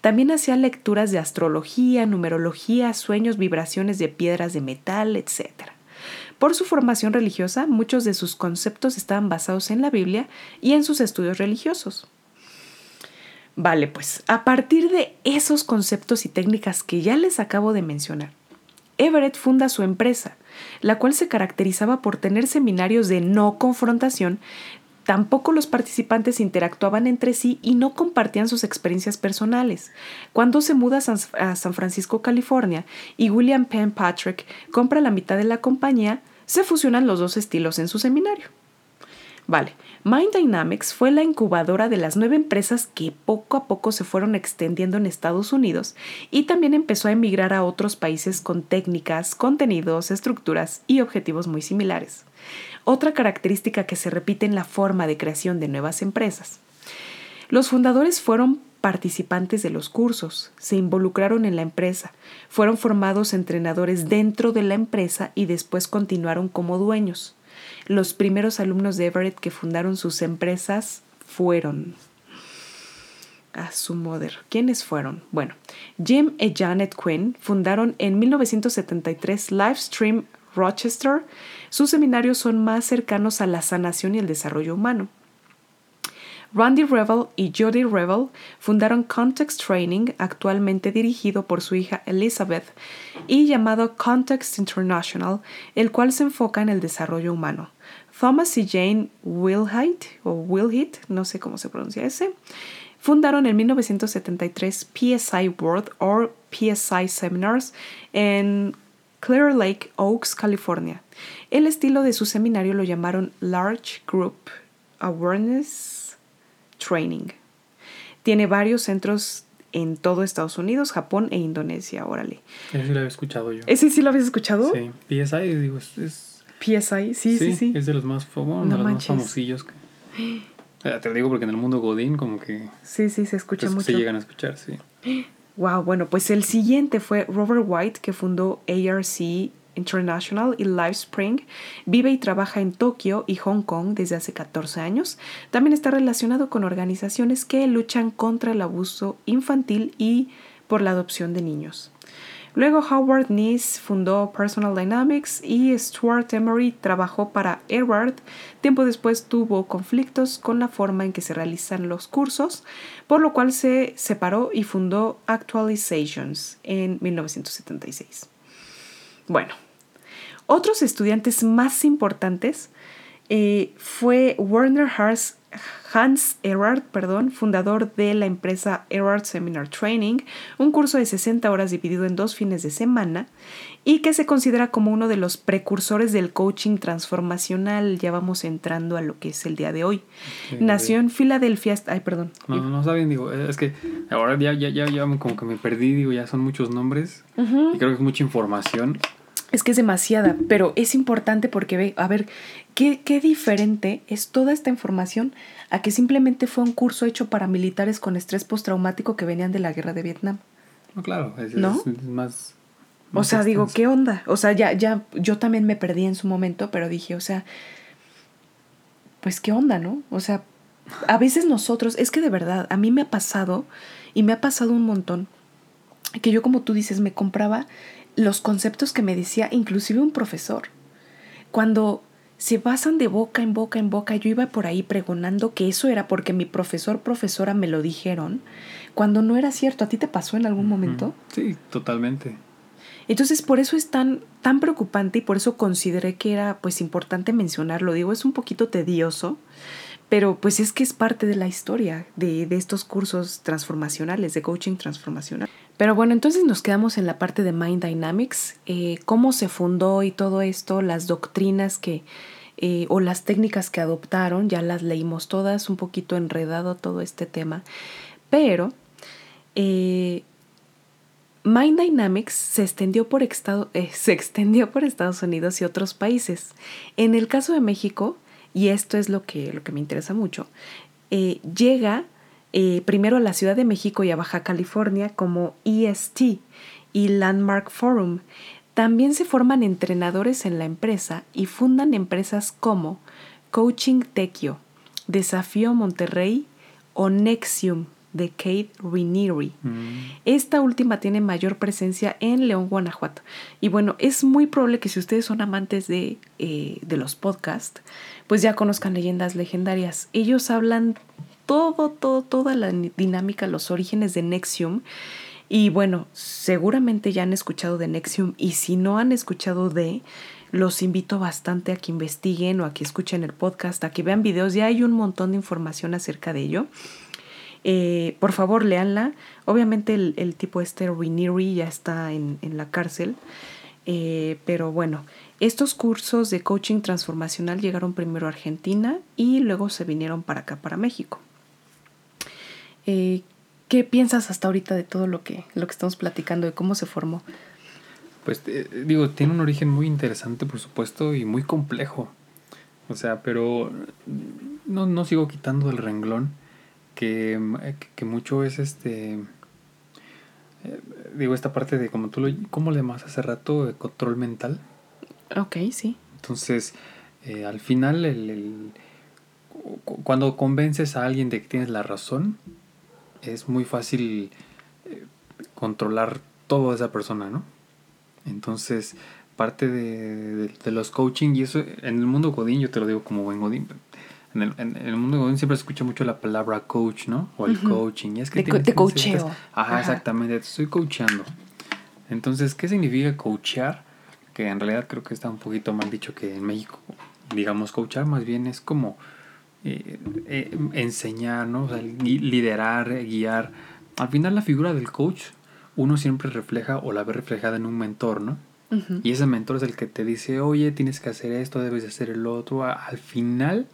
También hacía lecturas de astrología, numerología, sueños, vibraciones de piedras de metal, etc. Por su formación religiosa, muchos de sus conceptos estaban basados en la Biblia y en sus estudios religiosos. Vale, pues a partir de esos conceptos y técnicas que ya les acabo de mencionar, Everett funda su empresa, la cual se caracterizaba por tener seminarios de no confrontación, Tampoco los participantes interactuaban entre sí y no compartían sus experiencias personales. Cuando se muda a San Francisco, California, y William Penn Patrick compra la mitad de la compañía, se fusionan los dos estilos en su seminario. Vale, Mind Dynamics fue la incubadora de las nueve empresas que poco a poco se fueron extendiendo en Estados Unidos y también empezó a emigrar a otros países con técnicas, contenidos, estructuras y objetivos muy similares. Otra característica que se repite en la forma de creación de nuevas empresas. Los fundadores fueron participantes de los cursos, se involucraron en la empresa, fueron formados entrenadores dentro de la empresa y después continuaron como dueños. Los primeros alumnos de Everett que fundaron sus empresas fueron a su mother. ¿Quiénes fueron? Bueno, Jim y Janet Quinn fundaron en 1973 Livestream Rochester. Sus seminarios son más cercanos a la sanación y el desarrollo humano. Randy Revel y Jody Revel fundaron Context Training, actualmente dirigido por su hija Elizabeth, y llamado Context International, el cual se enfoca en el desarrollo humano. Thomas y Jane Wilhite, o Wilhite, no sé cómo se pronuncia ese, fundaron en 1973 PSI World o PSI Seminars en Clear Lake Oaks, California. El estilo de su seminario lo llamaron Large Group Awareness Training. Tiene varios centros en todo Estados Unidos, Japón e Indonesia, órale. Ese sí lo había escuchado yo. ¿Ese sí lo habías escuchado? Sí, PSI, digo, es PSI, sí, sí, sí. Es de los más, más famosillos. Te lo digo porque en el mundo Godín como que... Sí, sí, se escucha mucho. Se llegan a escuchar, sí. Wow, bueno, pues el siguiente fue Robert White, que fundó ARC International y Spring. Vive y trabaja en Tokio y Hong Kong desde hace 14 años. También está relacionado con organizaciones que luchan contra el abuso infantil y por la adopción de niños. Luego Howard Nees fundó Personal Dynamics y Stuart Emery trabajó para Edward. Tiempo después tuvo conflictos con la forma en que se realizan los cursos, por lo cual se separó y fundó Actualizations en 1976. Bueno, otros estudiantes más importantes eh, fue Werner Haas Hans Erhard, perdón, fundador de la empresa Erhard Seminar Training, un curso de 60 horas dividido en dos fines de semana y que se considera como uno de los precursores del coaching transformacional. Ya vamos entrando a lo que es el día de hoy. Nació en Filadelfia. Ay, perdón. No, no, saben, digo, es que ahora ya, ya, ya, ya como que me perdí, digo, ya son muchos nombres y creo que es mucha información. Es que es demasiada, pero es importante porque ve, a ver, ¿qué, qué diferente es toda esta información a que simplemente fue un curso hecho para militares con estrés postraumático que venían de la guerra de Vietnam. No, claro, es, más, O sea, digo, ¿qué onda? O sea, ya, ya, yo también me perdí en su momento, pero dije, o sea, pues qué onda, ¿no? O sea, a veces nosotros, es que de verdad, a mí me ha pasado, y me ha pasado un montón, que yo como tú dices, me compraba los conceptos que me decía inclusive un profesor. Cuando se basan de boca en boca en boca, yo iba por ahí pregonando que eso era porque mi profesor, profesora me lo dijeron, cuando no era cierto. ¿A ti te pasó en algún momento? Sí, totalmente. Entonces, por eso es tan, tan preocupante y por eso consideré que era pues importante mencionarlo. Digo, es un poquito tedioso, pero pues es que es parte de la historia de, estos cursos transformacionales, de coaching transformacional. Pero bueno, entonces nos quedamos en la parte de Mind Dynamics, eh, cómo se fundó y todo esto, las doctrinas que, eh, o las técnicas que adoptaron, ya las leímos todas, un poquito enredado todo este tema, pero eh, Mind Dynamics se extendió, por se extendió por Estados Unidos y otros países. En el caso de México, y esto es lo que, lo que me interesa mucho, eh, llega eh, primero a la Ciudad de México y a Baja California como EST y Landmark Forum. También se forman entrenadores en la empresa y fundan empresas como Coaching Tequio, Desafío Monterrey o Nexium de Kate Rinieri. Mm. Esta última tiene mayor presencia en León, Guanajuato. Y bueno, es muy probable que si ustedes son amantes de, eh, de los podcasts, pues ya conozcan leyendas legendarias. Ellos hablan todo, todo, toda la dinámica, los orígenes de Nexium. Y bueno, seguramente ya han escuchado de Nexium y si no han escuchado de, los invito bastante a que investiguen o a que escuchen el podcast, a que vean videos. Ya hay un montón de información acerca de ello. Eh, por favor, léanla. Obviamente el, tipo este Riniri ya está en, en la cárcel. Eh, pero bueno, estos cursos de coaching transformacional llegaron primero a Argentina y luego se vinieron para acá, para México. Eh, ¿Qué piensas hasta ahorita de todo lo que, lo que estamos platicando, de cómo se formó? Pues digo, tiene un origen muy interesante, por supuesto, y muy complejo. O sea, pero no, no sigo quitando del renglón que, que mucho es este eh, digo, esta parte de como tú lo, ¿cómo le llamas hace rato? De control mental. Ok, sí. Entonces, eh, al final, el, cuando convences a alguien de que tienes la razón, es muy fácil eh, controlar toda esa persona, ¿no? Entonces, parte de, de, los coaching, y eso en el mundo Godín, yo te lo digo como buen Godín, en el, en, el mundo de siempre se escucha mucho la palabra coach, ¿no? O el coaching. Y es que te, coacheo. Ajá, exactamente, te estoy coachando. Entonces, ¿qué significa coachar? Que en realidad creo que está un poquito mal dicho que en México, digamos, coachar más bien es como eh, eh, enseñar, ¿no? O sea, liderar, guiar. Al final la figura del coach uno siempre refleja o la ve reflejada en un mentor, ¿no? Y ese mentor es el que te dice, oye, tienes que hacer esto, debes de hacer el otro. Al final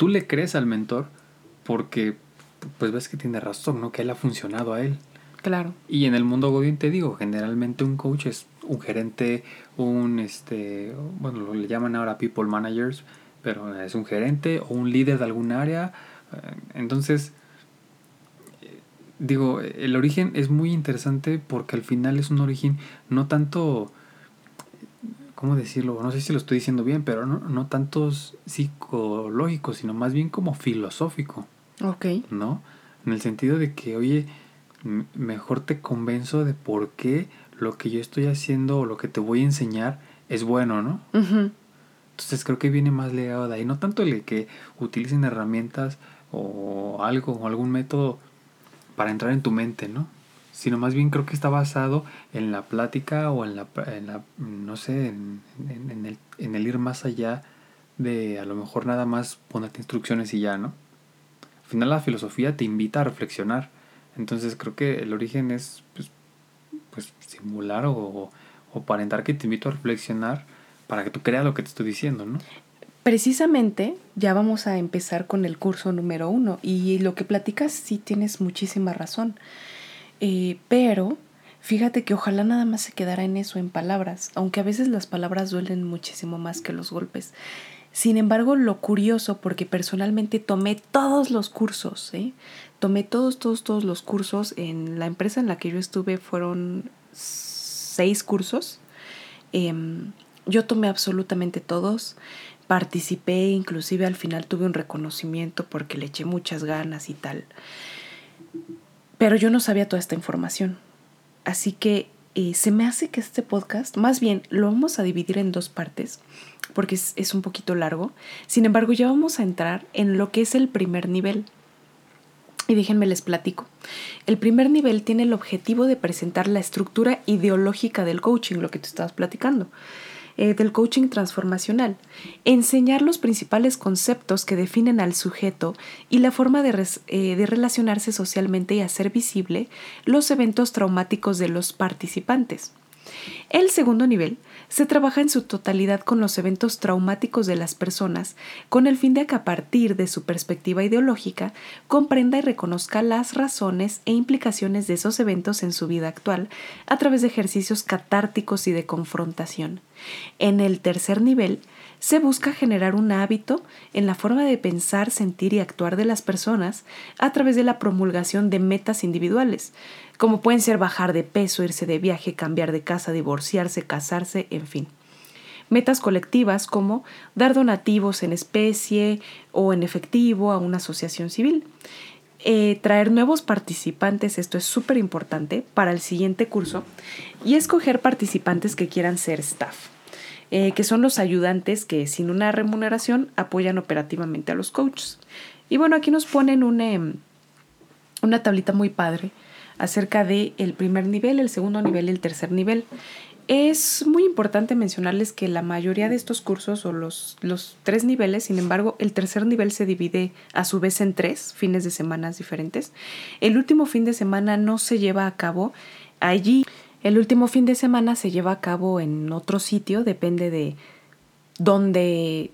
tú le crees al mentor porque pues ves que tiene razón, ¿no? Que él ha funcionado a él. Claro. Y en el mundo Godín te digo, generalmente un coach es un gerente, un este, bueno, lo le llaman ahora people managers, pero es un gerente o un líder de algún área. Entonces, digo, el origen es muy interesante porque al final es un origen no tanto ¿cómo decirlo? No sé si lo estoy diciendo bien, pero no, no tanto psicológico, sino más bien como filosófico. Ok. ¿No? En el sentido de que, oye, mejor te convenzo de por qué lo que yo estoy haciendo o lo que te voy a enseñar es bueno, ¿no? Entonces creo que viene más legado de ahí. No tanto el que utilicen herramientas o algo o algún método para entrar en tu mente, ¿no? Sino más bien creo que está basado en la plática o en la, en la no sé, en, en, el, en el ir más allá de a lo mejor nada más ponerte instrucciones y ya, ¿no? Al final la filosofía te invita a reflexionar. Entonces creo que el origen es pues, pues simular o, o aparentar que te invito a reflexionar para que tú creas lo que te estoy diciendo, ¿no? Precisamente ya vamos a empezar con el curso número uno y lo que platicas sí tienes muchísima razón. Eh, pero fíjate que ojalá nada más se quedara en eso, en palabras, aunque a veces las palabras duelen muchísimo más que los golpes. Sin embargo, lo curioso, porque personalmente tomé todos los cursos, ¿eh? tomé todos, todos, todos los cursos. En la empresa en la que yo estuve fueron seis cursos. Em, yo tomé absolutamente todos, participé, inclusive al final tuve un reconocimiento porque le eché muchas ganas y tal. Pero yo no sabía toda esta información. Así que eh, se me hace que este podcast, más bien lo vamos a dividir en dos partes, porque es, es un poquito largo. Sin embargo, ya vamos a entrar en lo que es el primer nivel. Y déjenme les platico. El primer nivel tiene el objetivo de presentar la estructura ideológica del coaching, lo que tú estabas platicando. Eh, del coaching transformacional. Enseñar los principales conceptos que definen al sujeto y la forma de, eh, de relacionarse socialmente y hacer visible los eventos traumáticos de los participantes. El segundo nivel se trabaja en su totalidad con los eventos traumáticos de las personas, con el fin de que a partir de su perspectiva ideológica comprenda y reconozca las razones e implicaciones de esos eventos en su vida actual a través de ejercicios catárticos y de confrontación. En el tercer nivel, se busca generar un hábito en la forma de pensar, sentir y actuar de las personas a través de la promulgación de metas individuales, como pueden ser bajar de peso, irse de viaje, cambiar de casa, divorciarse, casarse, en fin. Metas colectivas como dar donativos en especie o en efectivo a una asociación civil. Eh, traer nuevos participantes, esto es súper importante para el siguiente curso, y escoger participantes que quieran ser staff. Eh, que son los ayudantes que sin una remuneración apoyan operativamente a los coaches. Y bueno, aquí nos ponen em, una tablita muy padre acerca del el primer nivel, el segundo nivel y el tercer nivel. Es muy importante mencionarles que la mayoría de estos cursos o los, los tres niveles, sin embargo, el tercer nivel se divide a su vez en tres fines de semana diferentes. El último fin de semana no se lleva a cabo allí. El último fin de semana se lleva a cabo en otro sitio, depende de dónde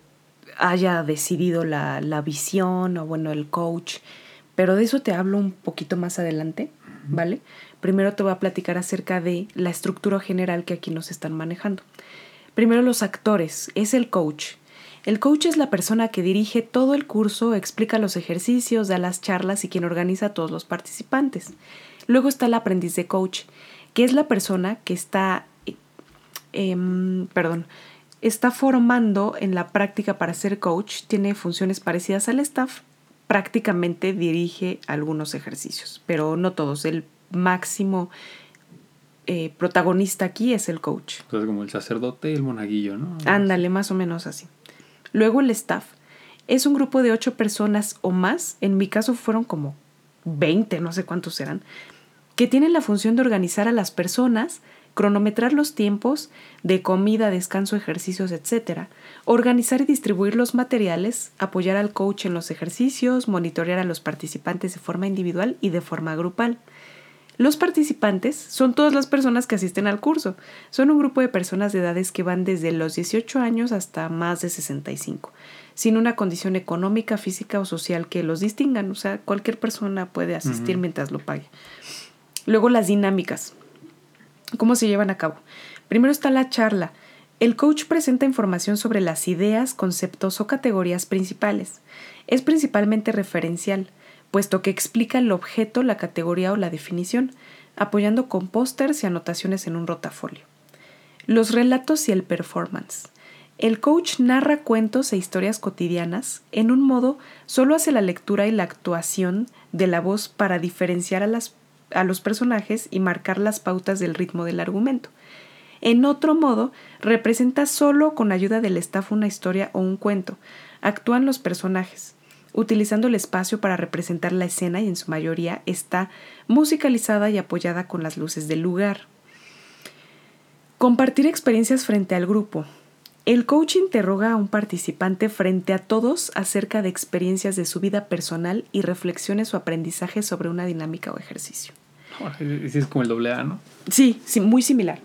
haya decidido la, la, visión o bueno, el coach. Pero de eso te hablo un poquito más adelante, ¿vale? Primero te voy a platicar acerca de la estructura general que aquí nos están manejando. Primero los actores, es el coach. El coach es la persona que dirige todo el curso, explica los ejercicios, da las charlas y quien organiza a todos los participantes. Luego está el aprendiz de coach que es la persona que está, em, perdón, está formando en la práctica para ser coach, tiene funciones parecidas al staff, prácticamente dirige algunos ejercicios, pero no todos. El máximo eh, protagonista aquí es el coach. Entonces, como el sacerdote y el monaguillo, ¿no? Ándale, más o menos así. Luego el staff es un grupo de ocho personas o más, en mi caso fueron como 20, no sé cuántos eran, que tienen la función de organizar a las personas, cronometrar los tiempos de comida, descanso, ejercicios, etc., organizar y distribuir los materiales, apoyar al coach en los ejercicios, monitorear a los participantes de forma individual y de forma grupal. Los participantes son todas las personas que asisten al curso. Son un grupo de personas de edades que van desde los 18 años hasta más de 65, sin una condición económica, física o social que los distingan. O sea, cualquier persona puede asistir mientras lo pague. Luego las dinámicas. ¿Cómo se llevan a cabo? Primero está la charla. El coach presenta información sobre las ideas, conceptos o categorías principales. Es principalmente referencial, puesto que explica el objeto, la categoría o la definición, apoyando con pósters y anotaciones en un rotafolio. Los relatos y el performance. El coach narra cuentos e historias cotidianas. En un modo, solo hace la lectura y la actuación de la voz para diferenciar a las a los personajes y marcar las pautas del ritmo del argumento. En otro modo, representa solo con ayuda del staff una historia o un cuento. Actúan los personajes, utilizando el espacio para representar la escena y en su mayoría está musicalizada y apoyada con las luces del lugar. Compartir experiencias frente al grupo. El coach interroga a un participante frente a todos acerca de experiencias de su vida personal y reflexione su aprendizaje sobre una dinámica o ejercicio. Sí, es como el doble A, ¿no? Sí, sí, muy similar.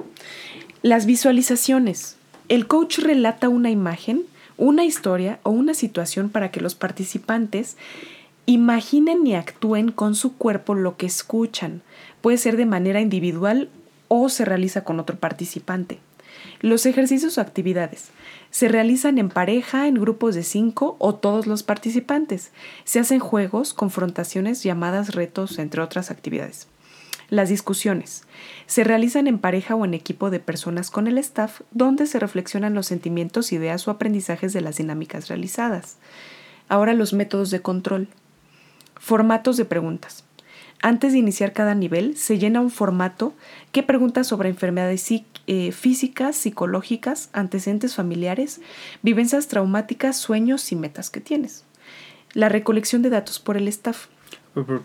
Las visualizaciones. El coach relata una imagen, una historia o una situación para que los participantes imaginen y actúen con su cuerpo lo que escuchan. Puede ser de manera individual o se realiza con otro participante. Los ejercicios o actividades se realizan en pareja, en grupos de cinco o todos los participantes. Se hacen juegos, confrontaciones, llamadas, retos, entre otras actividades. Las discusiones se realizan en pareja o en equipo de personas con el staff, donde se reflexionan los sentimientos, ideas o aprendizajes de las dinámicas realizadas. Ahora los métodos de control. Formatos de preguntas. Antes de iniciar cada nivel, se llena un formato que pregunta sobre enfermedades eh, físicas, psicológicas, antecedentes familiares, vivencias traumáticas, sueños y metas que tienes. La recolección de datos por el staff.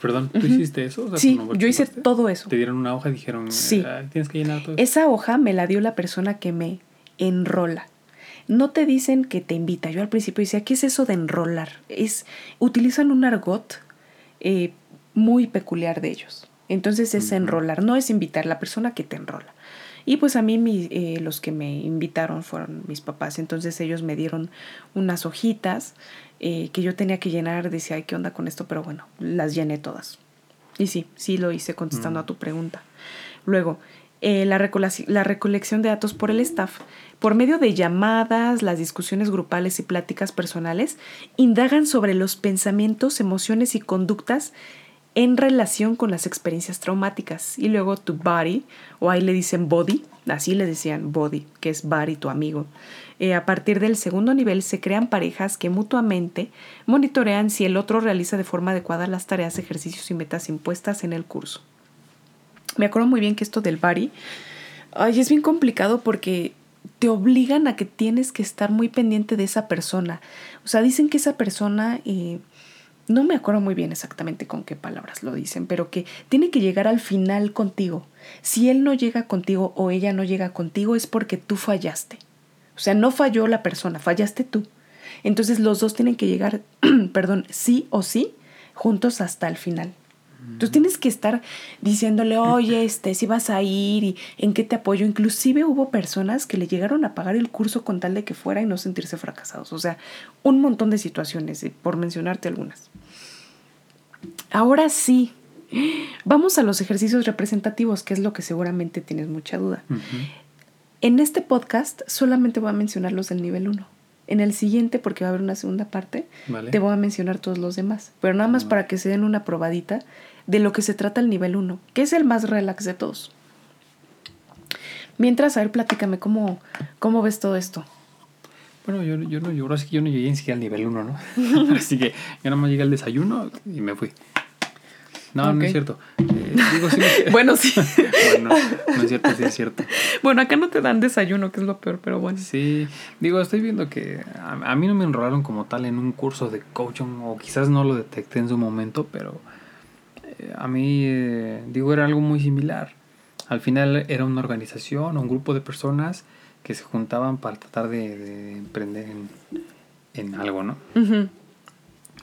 Perdón, ¿tú hiciste eso? sí, yo hice todo eso. Te dieron una hoja y dijeron, sí. tienes que llenar todo eso. Esa hoja me la dio la persona que me enrola. No te dicen que te invita. Yo al principio decía, ¿qué es eso de enrolar? Es, utilizan un argot eh, muy peculiar de ellos. Entonces es enrolar, no es invitar la persona que te enrola. Y pues a mí eh, los que me invitaron fueron mis papás. Entonces ellos me dieron unas hojitas eh, que yo tenía que llenar. Decía, ay, ¿qué onda con esto? Pero bueno, las llené todas. Y sí, sí lo hice contestando a tu pregunta. Luego, eh, la, la recolección de datos por el staff. Por medio de llamadas, las discusiones grupales y pláticas personales, indagan sobre los pensamientos, emociones y conductas en relación con las experiencias traumáticas. Y luego tu body, o ahí le dicen body, así le decían body, que es body, tu amigo. Eh, a partir del segundo nivel se crean parejas que mutuamente monitorean si el otro realiza de forma adecuada las tareas, ejercicios y metas impuestas en el curso. Me acuerdo muy bien que esto del body, ay, es bien complicado porque te obligan a que tienes que estar muy pendiente de esa persona. O sea, dicen que esa persona... Eh, no me acuerdo muy bien exactamente con qué palabras lo dicen, pero que tiene que llegar al final contigo. Si él no llega contigo o ella no llega contigo es porque tú fallaste. O sea, no falló la persona, fallaste tú. Entonces los dos tienen que llegar, perdón, sí o sí, juntos hasta el final. Tú tienes que estar diciéndole, oye, este, si vas a ir y en qué te apoyo. Inclusive hubo personas que le llegaron a pagar el curso con tal de que fuera y no sentirse fracasados. O sea, un montón de situaciones, por mencionarte algunas. Ahora sí, vamos a los ejercicios representativos, que es lo que seguramente tienes mucha duda. En este podcast solamente voy a mencionar los del nivel 1. En el siguiente, porque va a haber una segunda parte, te voy a mencionar todos los demás. Pero nada más para que se den una probadita de lo que se trata el nivel 1, que es el más relax de todos. Mientras, a ver, platícame, ¿cómo, cómo ves todo esto? Bueno, yo, yo no, yo, yo no llegué ni siquiera al nivel 1, ¿no? Así que yo nada más llegué al desayuno y me fui. No, no es cierto. Eh, digo, sí, bueno, sí. bueno, no es cierto, sí es cierto. Bueno, acá no te dan desayuno, que es lo peor, pero bueno. Sí, digo, estoy viendo que a, mí no me enrolaron como tal en un curso de coaching, o quizás no lo detecté en su momento, pero a mí, eh, digo, era algo muy similar. Al final era una organización, un grupo de personas que se juntaban para tratar de, emprender en, algo, ¿no?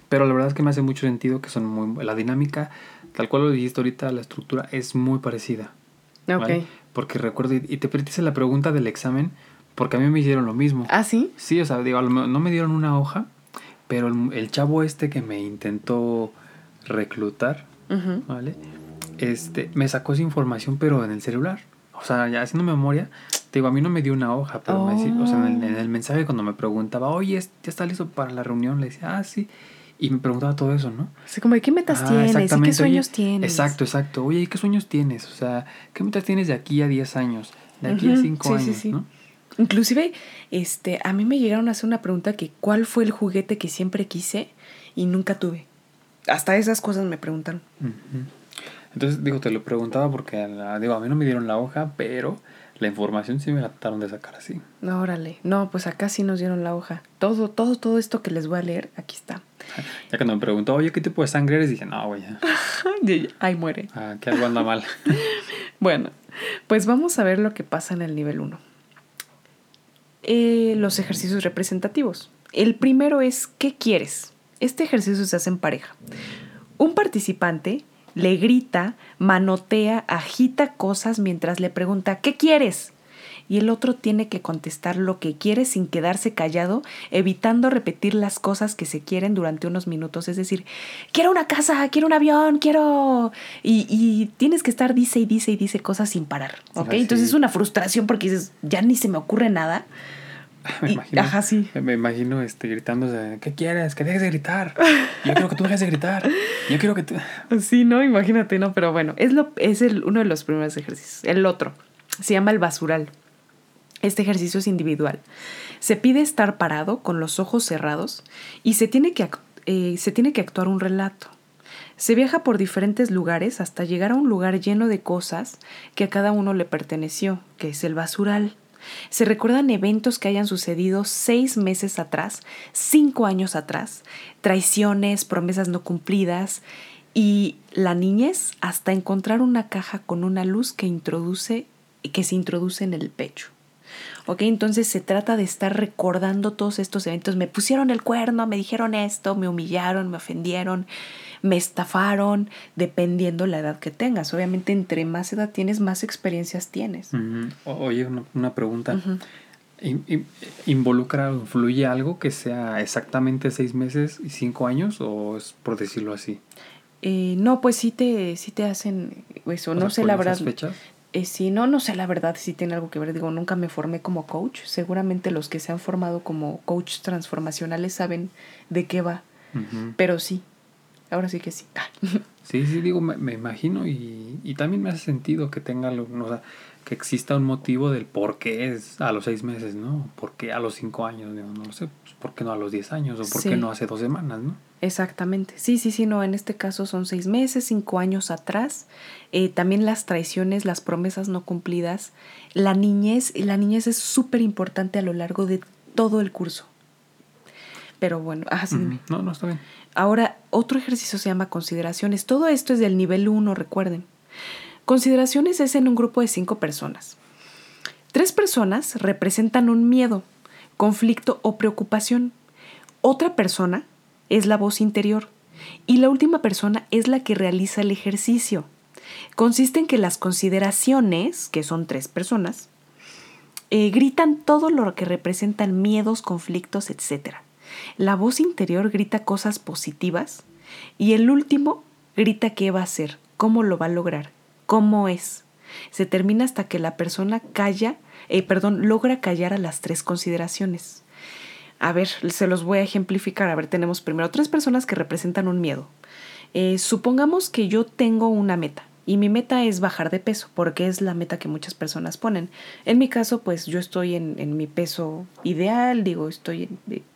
Pero la verdad es que me hace mucho sentido que son muy... La dinámica tal cual lo dijiste ahorita, la estructura es muy parecida. Ok. Porque recuerdo, y te hice la pregunta del examen, porque a mí me hicieron lo mismo. ¿Ah, sí? Sí, o sea, digo, no me dieron una hoja, pero el, chavo este que me intentó reclutar, ¿vale? Este, me sacó esa información, pero en el celular. O sea, ya haciendo memoria, te digo, a mí no me dio una hoja, pero me, o sea, en, el, en, el, mensaje cuando me preguntaba, oye, ¿ya está listo para la reunión? Le decía, ah, sí. Y me preguntaba todo eso, ¿no? Así como, ¿qué metas ah, tienes? ¿Y qué sueños tienes? Exacto, exacto. Oye, ¿y qué sueños tienes? O sea, ¿qué metas tienes de aquí a 10 años? De aquí a 5 años, sí, sí. ¿no? Inclusive, este, a mí me llegaron a hacer una pregunta que ¿cuál fue el juguete que siempre quise y nunca tuve? Hasta esas cosas me preguntaron. Entonces, digo, te lo preguntaba porque, digo, a mí no me dieron la hoja, pero la información sí me la trataron de sacar así. No, órale. No, pues acá sí nos dieron la hoja. Todo, todo, todo esto que les voy a leer, aquí está. Ya cuando me preguntó, oye, ¿qué tipo de sangre eres? Dije, no, güey. Ahí muere. Ah, que algo anda mal. bueno, pues vamos a ver lo que pasa en el nivel 1. Eh, los ejercicios representativos. El primero es, ¿qué quieres? Este ejercicio se hace en pareja. Un participante le grita, manotea, agita cosas mientras le pregunta, ¿qué quieres? Y el otro tiene que contestar lo que quiere sin quedarse callado, evitando repetir las cosas que se quieren durante unos minutos. Es decir, quiero una casa, quiero un avión, quiero... Y, tienes que estar dice y dice y dice cosas sin parar, ¿ok? Entonces es una frustración porque dices, ya ni se me ocurre nada. Me imagino, ajá, sí. Me imagino este, gritando, ¿qué quieres? Que dejes de gritar. Yo quiero que tú dejes de gritar. Yo quiero que tú... Sí, no, imagínate, no, pero bueno, es, lo, es el, uno de los primeros ejercicios. El otro se llama el basural. Este ejercicio es individual. Se pide estar parado con los ojos cerrados y se tiene que, eh, se tiene que actuar un relato. Se viaja por diferentes lugares hasta llegar a un lugar lleno de cosas que a cada uno le perteneció, que es el basural. Se recuerdan eventos que hayan sucedido seis meses atrás, cinco años atrás, traiciones, promesas no cumplidas y la niñez hasta encontrar una caja con una luz que introduce que se introduce en el pecho. ¿Ok? Entonces se trata de estar recordando todos estos eventos. Me pusieron el cuerno, me dijeron esto, me humillaron, me ofendieron, me estafaron, dependiendo la edad que tengas. Obviamente, entre más edad tienes, más experiencias tienes. Oye, una, pregunta. ¿Involucra o influye algo que sea exactamente seis meses y cinco años o es por decirlo así? Eh, no, pues sí te, sí te hacen eso. no sé la verdad. fechas? Eh, sí, no, no sé la verdad si tiene algo que ver. Digo, nunca me formé como coach. Seguramente los que se han formado como coach transformacionales saben de qué va. Pero sí, ahora sí que sí. sí, sí, digo, me, imagino y, y, también me hace sentido que tenga, o sea, que exista un motivo del por qué es a los seis meses, ¿no? ¿Por qué a los cinco años? no lo sé, pues, ¿por qué no a los diez años? ¿O por qué no hace dos semanas, no? Exactamente. Sí, sí, sí, no, en este caso son seis meses, cinco años atrás. Eh, también las traiciones, las promesas no cumplidas. La niñez, la niñez es súper importante a lo largo de todo el curso. Pero bueno, ah, sí, No, no, está bien. Ahora, otro ejercicio se llama consideraciones. Todo esto es del nivel uno, recuerden. Consideraciones es en un grupo de cinco personas. Tres personas representan un miedo, conflicto o preocupación. Otra persona es la voz interior y la última persona es la que realiza el ejercicio. Consiste en que las consideraciones, que son tres personas, eh, gritan todo lo que representan miedos, conflictos, etc. La voz interior grita cosas positivas y el último grita qué va a hacer, cómo lo va a lograr, cómo es. Se termina hasta que la persona calla, eh, perdón, logra callar a las tres consideraciones. A ver, se los voy a ejemplificar. A ver, tenemos primero tres personas que representan un miedo. Eh, supongamos que yo tengo una meta y mi meta es bajar de peso, porque es la meta que muchas personas ponen. En mi caso, pues yo estoy en, mi peso ideal, digo, estoy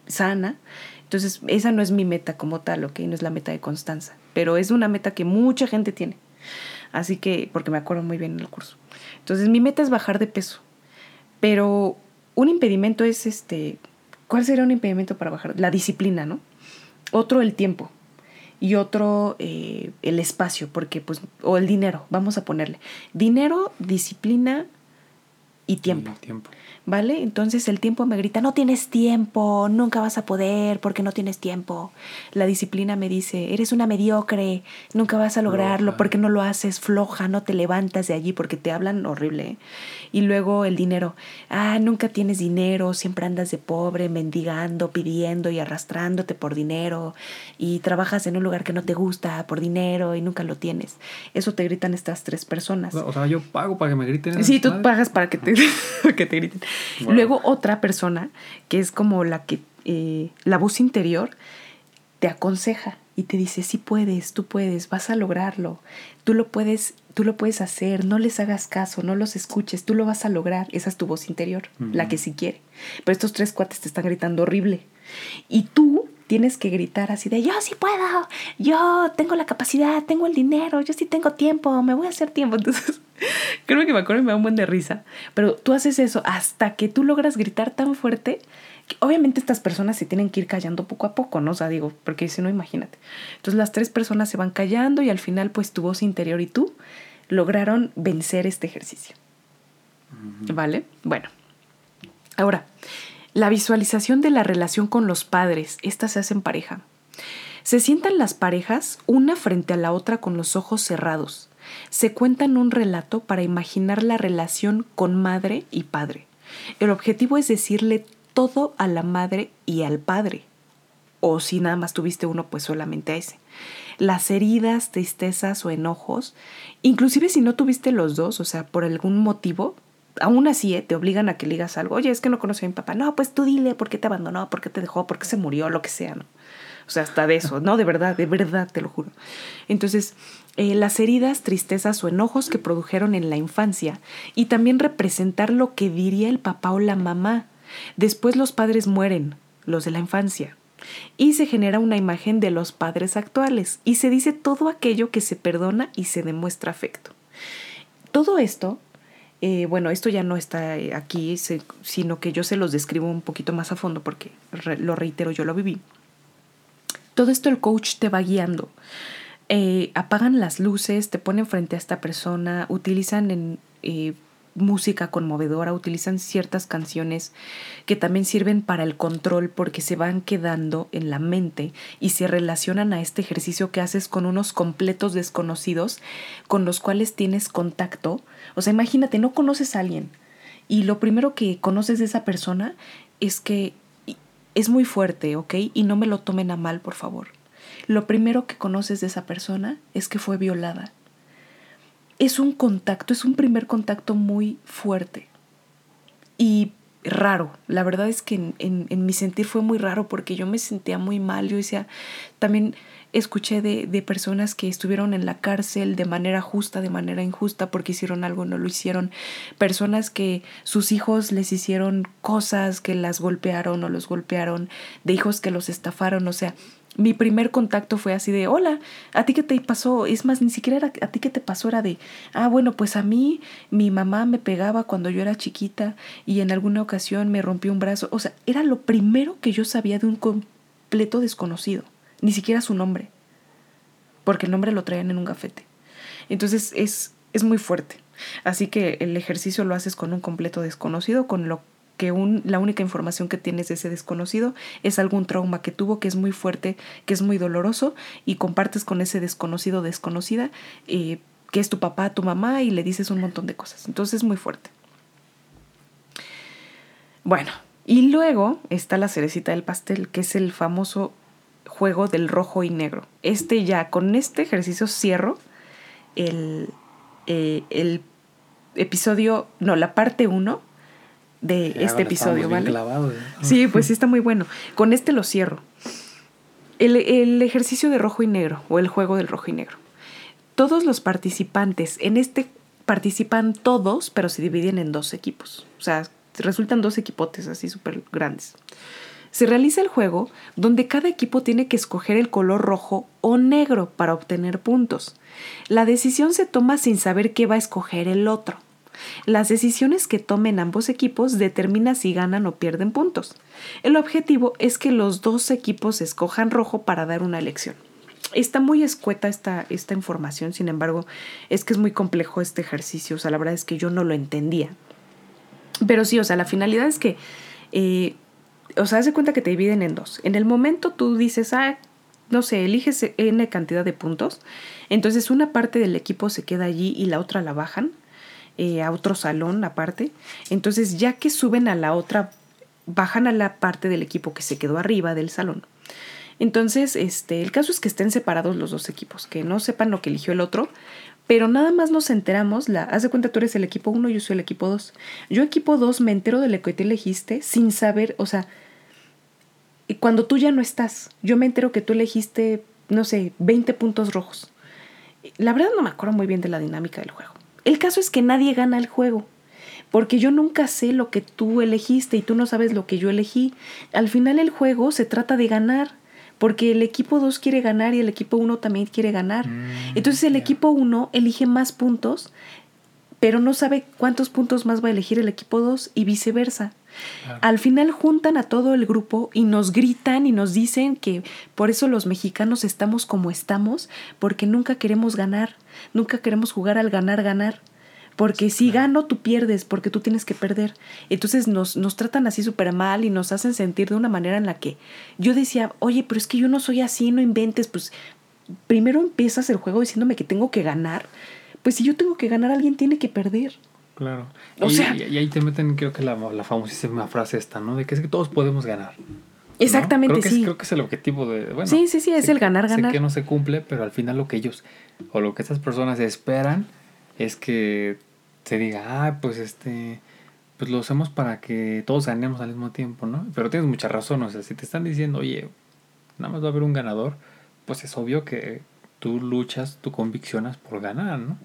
sana. Entonces, esa no es mi meta como tal, ¿ok? No es la meta de Constanza, pero es una meta que mucha gente tiene. Así que, porque me acuerdo muy bien en el curso. Entonces, mi meta es bajar de peso. Pero un impedimento es este. ¿Cuál sería un impedimento para bajar? La disciplina, ¿no? Otro, el tiempo. Y otro, eh, el espacio, porque, pues, o el dinero, vamos a ponerle. Dinero, disciplina y tiempo. Y tiempo. ¿Vale? Entonces el tiempo me grita, no tienes tiempo, nunca vas a poder porque no tienes tiempo. La disciplina me dice, eres una mediocre, nunca vas a lograrlo porque no lo haces, floja, no te levantas de allí porque te hablan horrible. Y luego el dinero, ah, nunca tienes dinero, siempre andas de pobre, mendigando, pidiendo y arrastrándote por dinero y trabajas en un lugar que no te gusta por dinero y nunca lo tienes. Eso te gritan estas tres personas. O sea, yo pago para que me griten. Sí, tú pagas para que te, que te griten. Luego otra persona, que es como la que, eh, la voz interior, te aconseja y te dice, sí puedes, tú puedes, vas a lograrlo, tú lo puedes, tú lo puedes hacer, no les hagas caso, no los escuches, tú lo vas a lograr, esa es tu voz interior, la que sí quiere. Pero estos tres cuates te están gritando horrible. Y tú tienes que gritar así de, yo sí puedo, yo tengo la capacidad, tengo el dinero, yo sí tengo tiempo, me voy a hacer tiempo. Entonces, creo que me acuerdo y me da un buen de risa. Pero tú haces eso hasta que tú logras gritar tan fuerte que obviamente estas personas se tienen que ir callando poco a poco, ¿no? O sea, digo, porque si no, imagínate. Entonces las tres personas se van callando y al final, pues tu voz interior y tú lograron vencer este ejercicio. ¿Vale? Bueno. Ahora, la visualización de la relación con los padres, esta se hace en pareja. Se sientan las parejas una frente a la otra con los ojos cerrados. Se cuentan un relato para imaginar la relación con madre y padre. El objetivo es decirle todo a la madre y al padre. O si nada más tuviste uno, pues solamente a ese. Las heridas, tristezas o enojos, inclusive si no tuviste los dos, o sea, por algún motivo, aún así ¿eh? te obligan a que digas algo, oye, es que no conoce a mi papá, no, pues tú dile por qué te abandonó, por qué te dejó, por qué se murió, lo que sea. O sea, hasta de eso, no, de verdad, de verdad, te lo juro. Entonces, eh, las heridas, tristezas o enojos que produjeron en la infancia y también representar lo que diría el papá o la mamá. Después los padres mueren, los de la infancia, y se genera una imagen de los padres actuales y se dice todo aquello que se perdona y se demuestra afecto. Todo esto eh, bueno, esto ya no está eh, aquí, sino que yo se los describo un poquito más a fondo porque, lo reitero, yo lo viví. Todo esto el coach te va guiando. Eh, apagan las luces, te ponen frente a esta persona, utilizan en, música conmovedora, utilizan ciertas canciones que también sirven para el control porque se van quedando en la mente y se relacionan a este ejercicio que haces con unos completos desconocidos con los cuales tienes contacto. O sea, imagínate, no conoces a alguien y lo primero que conoces de esa persona es que es muy fuerte, ¿ok? Y no me lo tomen a mal, por favor. Lo primero que conoces de esa persona es que fue violada es un contacto, es un primer contacto muy fuerte y raro. La verdad es que en, mi sentir fue muy raro porque yo me sentía muy mal. Yo decía, también escuché de, de, personas que estuvieron en la cárcel de manera justa, de manera injusta, porque hicieron algo, no lo hicieron. Personas que sus hijos les hicieron cosas, que las golpearon o los golpearon, de hijos que los estafaron. O sea, mi primer contacto fue así de, hola, ¿a ti qué te pasó? Es más, ni siquiera era a ti qué te pasó, era de, ah, bueno, pues a mí mi mamá me pegaba cuando yo era chiquita y en alguna ocasión me rompió un brazo. O sea, era lo primero que yo sabía de un completo desconocido, ni siquiera su nombre, porque el nombre lo traían en un gafete. Entonces es, es muy fuerte. Así que el ejercicio lo haces con un completo desconocido, con lo que un, la única información que tienes de ese desconocido es algún trauma que tuvo que es muy fuerte, que es muy doloroso y compartes con ese desconocido desconocida eh, que es tu papá, tu mamá y le dices un montón de cosas. Entonces es muy fuerte. Bueno, y luego está la cerecita del pastel, que es el famoso juego del rojo y negro. Este ya, con este ejercicio cierro el, eh, el episodio, no, la parte 1 de este episodio, ¿vale? Sí, pues sí está muy bueno. Con este lo cierro. El, ejercicio de rojo y negro o el juego del rojo y negro. Todos los participantes en este participan todos, pero se dividen en dos equipos. O sea, resultan dos equipotes así súper grandes. Se realiza el juego donde cada equipo tiene que escoger el color rojo o negro para obtener puntos. La decisión se toma sin saber qué va a escoger el otro. Las decisiones que tomen ambos equipos determinan si ganan o pierden puntos. El objetivo es que los dos equipos escojan rojo para dar una elección. Está muy escueta esta, esta información, sin embargo, es que es muy complejo este ejercicio, o sea, la verdad es que yo no lo entendía. Pero sí, o sea, la finalidad es que, eh, o sea, haz de cuenta que te dividen en dos. En el momento tú dices, ah, no sé, eliges N cantidad de puntos, entonces una parte del equipo se queda allí y la otra la bajan eh, a otro salón aparte. Entonces, ya que suben a la otra, bajan a la parte del equipo que se quedó arriba del salón. Entonces, este, el caso es que estén separados los dos equipos, que no sepan lo que eligió el otro, pero nada más nos enteramos, la, haz de cuenta tú eres el equipo 1, yo soy el equipo 2. Yo equipo 2 me entero de lo que tú elegiste sin saber, o sea, cuando tú ya no estás, yo me entero que tú elegiste, no sé, 20 puntos rojos. La verdad no me acuerdo muy bien de la dinámica del juego. El caso es que nadie gana el juego, porque yo nunca sé lo que tú elegiste y tú no sabes lo que yo elegí. Al final el juego se trata de ganar, porque el equipo 2 quiere ganar y el equipo 1 también quiere ganar. Mm, Entonces el equipo 1 elige más puntos, pero no sabe cuántos puntos más va a elegir el equipo 2 y viceversa. Al final juntan a todo el grupo y nos gritan y nos dicen que por eso los mexicanos estamos como estamos, porque nunca queremos ganar, nunca queremos jugar al ganar, ganar. Porque si gano, tú pierdes, porque tú tienes que perder. Entonces nos, nos tratan así súper mal y nos hacen sentir de una manera en la que yo decía, oye, pero es que yo no soy así, no inventes, pues primero empiezas el juego diciéndome que tengo que ganar. Pues si yo tengo que ganar, alguien tiene que perder. Claro. O y, sea, y, ahí te meten, creo que la, la famosísima frase esta, ¿no? De que es que todos podemos ganar. Exactamente, creo sí. creo que es el objetivo de. Bueno, sí, sí, sí, es el ganar, ganar. Sé que no se cumple, pero al final lo que ellos o lo que estas personas esperan es que se diga, ah, pues este. Pues lo hacemos para que todos ganemos al mismo tiempo, ¿no? Pero tienes mucha razón, o sea, si te están diciendo, oye, nada más va a haber un ganador, pues es obvio que tú luchas, tú conviccionas por ganar, ¿no?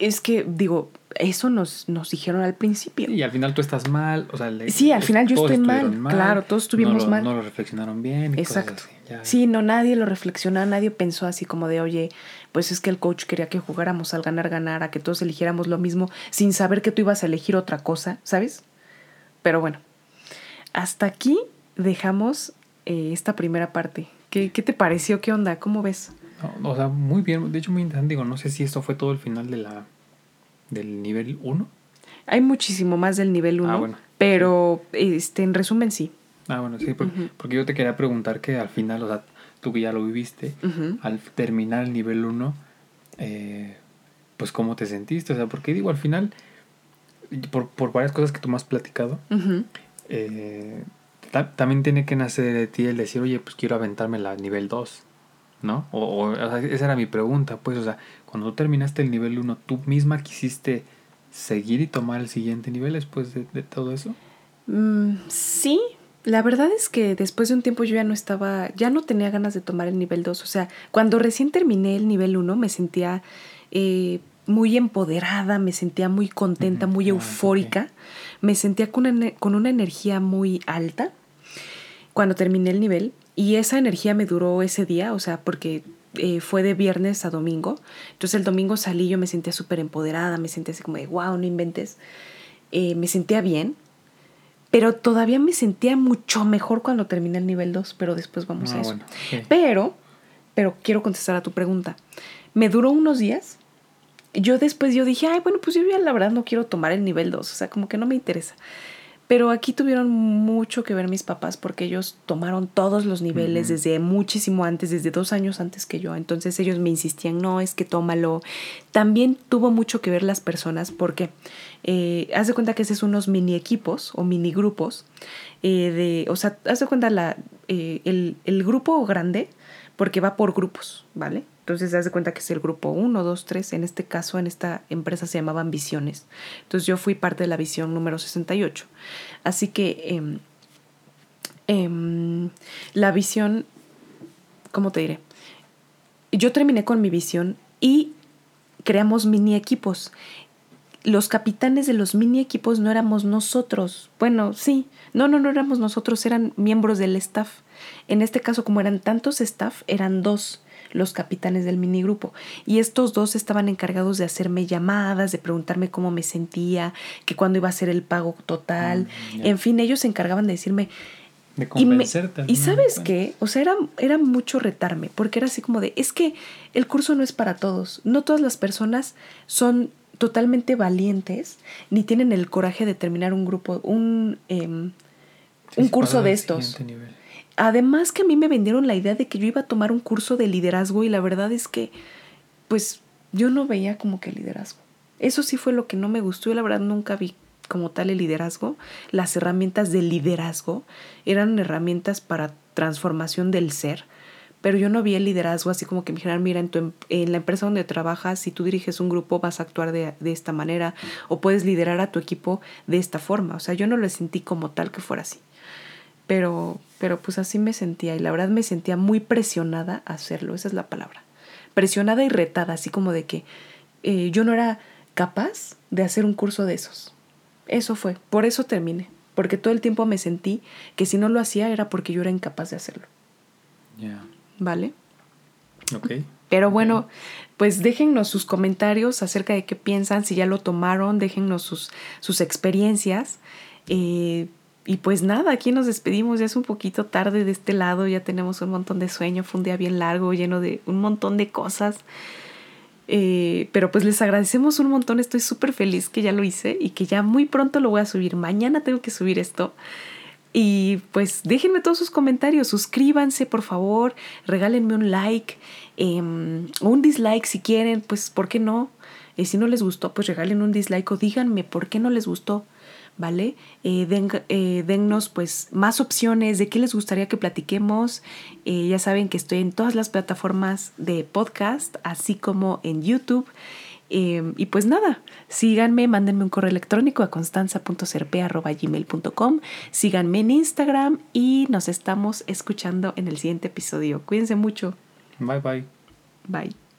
es que, digo, eso nos, nos dijeron al principio. Y al final tú estás mal, o sea, sí, al final yo estoy mal, claro, todos estuvimos mal. No lo reflexionaron bien. Exacto. Sí, no, nadie lo reflexionó, nadie pensó así como de, oye, pues es que el coach quería que jugáramos al ganar, ganar, a que todos eligiéramos lo mismo, sin saber que tú ibas a elegir otra cosa, ¿sabes? Pero bueno, hasta aquí dejamos eh, esta primera parte. ¿Qué, ¿Qué te pareció? ¿Qué onda? ¿Cómo ves? O sea, muy bien. De hecho, muy interesante. Digo, no sé si esto fue todo el final de la del nivel 1. Hay muchísimo más del nivel 1. Ah, bueno. Pero, este, en resumen, sí. Ah, bueno, sí, porque, yo te quería preguntar que al final, o sea, tú que ya lo viviste, al terminar el nivel 1, eh, pues cómo te sentiste, o sea, porque digo, al final, por, por varias cosas que tú me has platicado, eh, también tiene que nacer de ti el decir, oye, pues quiero aventarme la nivel 2, ¿no? O, o, sea, esa era mi pregunta, pues, o sea, cuando tú terminaste el nivel 1, ¿tú misma quisiste seguir y tomar el siguiente nivel después de, todo eso? Mm, sí, la verdad es que después de un tiempo yo ya no estaba, ya no tenía ganas de tomar el nivel 2. O sea, cuando recién terminé el nivel 1 me sentía eh, muy empoderada, me sentía muy contenta, muy ah, eufórica, me sentía con una, con una energía muy alta cuando terminé el nivel y esa energía me duró ese día, o sea, porque eh, fue de viernes a domingo. Entonces el domingo salí, yo me sentía súper empoderada, me sentía así como de, wow, no inventes. Eh, me sentía bien, pero todavía me sentía mucho mejor cuando terminé el nivel 2, pero después vamos a ah, eso. Pero, pero quiero contestar a tu pregunta. Me duró unos días. Yo después yo dije, ay, bueno, pues yo ya la verdad no quiero tomar el nivel 2, o sea, como que no me interesa. Pero aquí tuvieron mucho que ver mis papás porque ellos tomaron todos los niveles desde muchísimo antes, desde dos años antes que yo. Entonces ellos me insistían, no, es que tómalo. También tuvo mucho que ver las personas porque eh, haz de cuenta que ese es unos mini equipos o mini grupos. Eh, de, o sea, haz de cuenta la, eh, el, el grupo grande porque va por grupos, ¿vale? Entonces, das de cuenta que es el grupo 1, 2, 3. En este caso, en esta empresa se llamaban visiones. Entonces, yo fui parte de la visión número 68. Así que em, em, la visión, ¿cómo te diré? Yo terminé con mi visión y creamos mini equipos. Los capitanes de los mini equipos no éramos nosotros. Bueno, sí. No, no, no éramos nosotros, eran miembros del staff. En este caso, como eran tantos staff, eran dos los capitanes del minigrupo. Y estos dos estaban encargados de hacerme llamadas, de preguntarme cómo me sentía, que cuándo iba a ser el pago total. Mm, en fin, ellos se encargaban de decirme... De convencerte. Y, sabes qué, o sea, era, era mucho retarme, porque era así como de, es que el curso no es para todos. No todas las personas son totalmente valientes, ni tienen el coraje de terminar un grupo, un, em, un curso de estos. Además que a mí me vendieron la idea de que yo iba a tomar un curso de liderazgo y la verdad es que, pues, yo no veía como que liderazgo. Eso sí fue lo que no me gustó. y la verdad nunca vi como tal el liderazgo. Las herramientas de liderazgo eran herramientas para transformación del ser. Pero yo no vi el liderazgo así como que me dijeran, mira, en, tu, em, en la empresa donde trabajas, si tú diriges un grupo, vas a actuar de, de, esta manera o puedes liderar a tu equipo de esta forma. O sea, yo no lo sentí como tal que fuera así. Pero, pero pues así me sentía y la verdad me sentía muy presionada a hacerlo, esa es la palabra. Presionada y retada, así como de que eh, yo no era capaz de hacer un curso de esos. Eso fue, por eso terminé, porque todo el tiempo me sentí que si no lo hacía era porque yo era incapaz de hacerlo. Ya. ¿Vale? Ok. Pero bueno, pues déjennos sus comentarios acerca de qué piensan, si ya lo tomaron, déjennos sus, sus experiencias. Eh, y pues nada, aquí nos despedimos, ya es un poquito tarde de este lado, ya tenemos un montón de sueño, fue un día bien largo, lleno de un montón de cosas. Eh, pero pues les agradecemos un montón, estoy súper feliz que ya lo hice y que ya muy pronto lo voy a subir. Mañana tengo que subir esto. Y pues déjenme todos sus comentarios, suscríbanse por favor, regálenme un like em, o un dislike si quieren, pues ¿por qué no? Y si no les gustó, pues regalen un dislike o díganme por qué no les gustó. ¿Vale? Eh, eh, dennos pues más opciones de qué les gustaría que platiquemos. Eh, ya saben que estoy en todas las plataformas de podcast, así como en YouTube. y pues nada, síganme, mándenme un correo electrónico a constanza.cerpe.gmail.com, síganme en Instagram y nos estamos escuchando en el siguiente episodio. Cuídense mucho. Bye bye. Bye.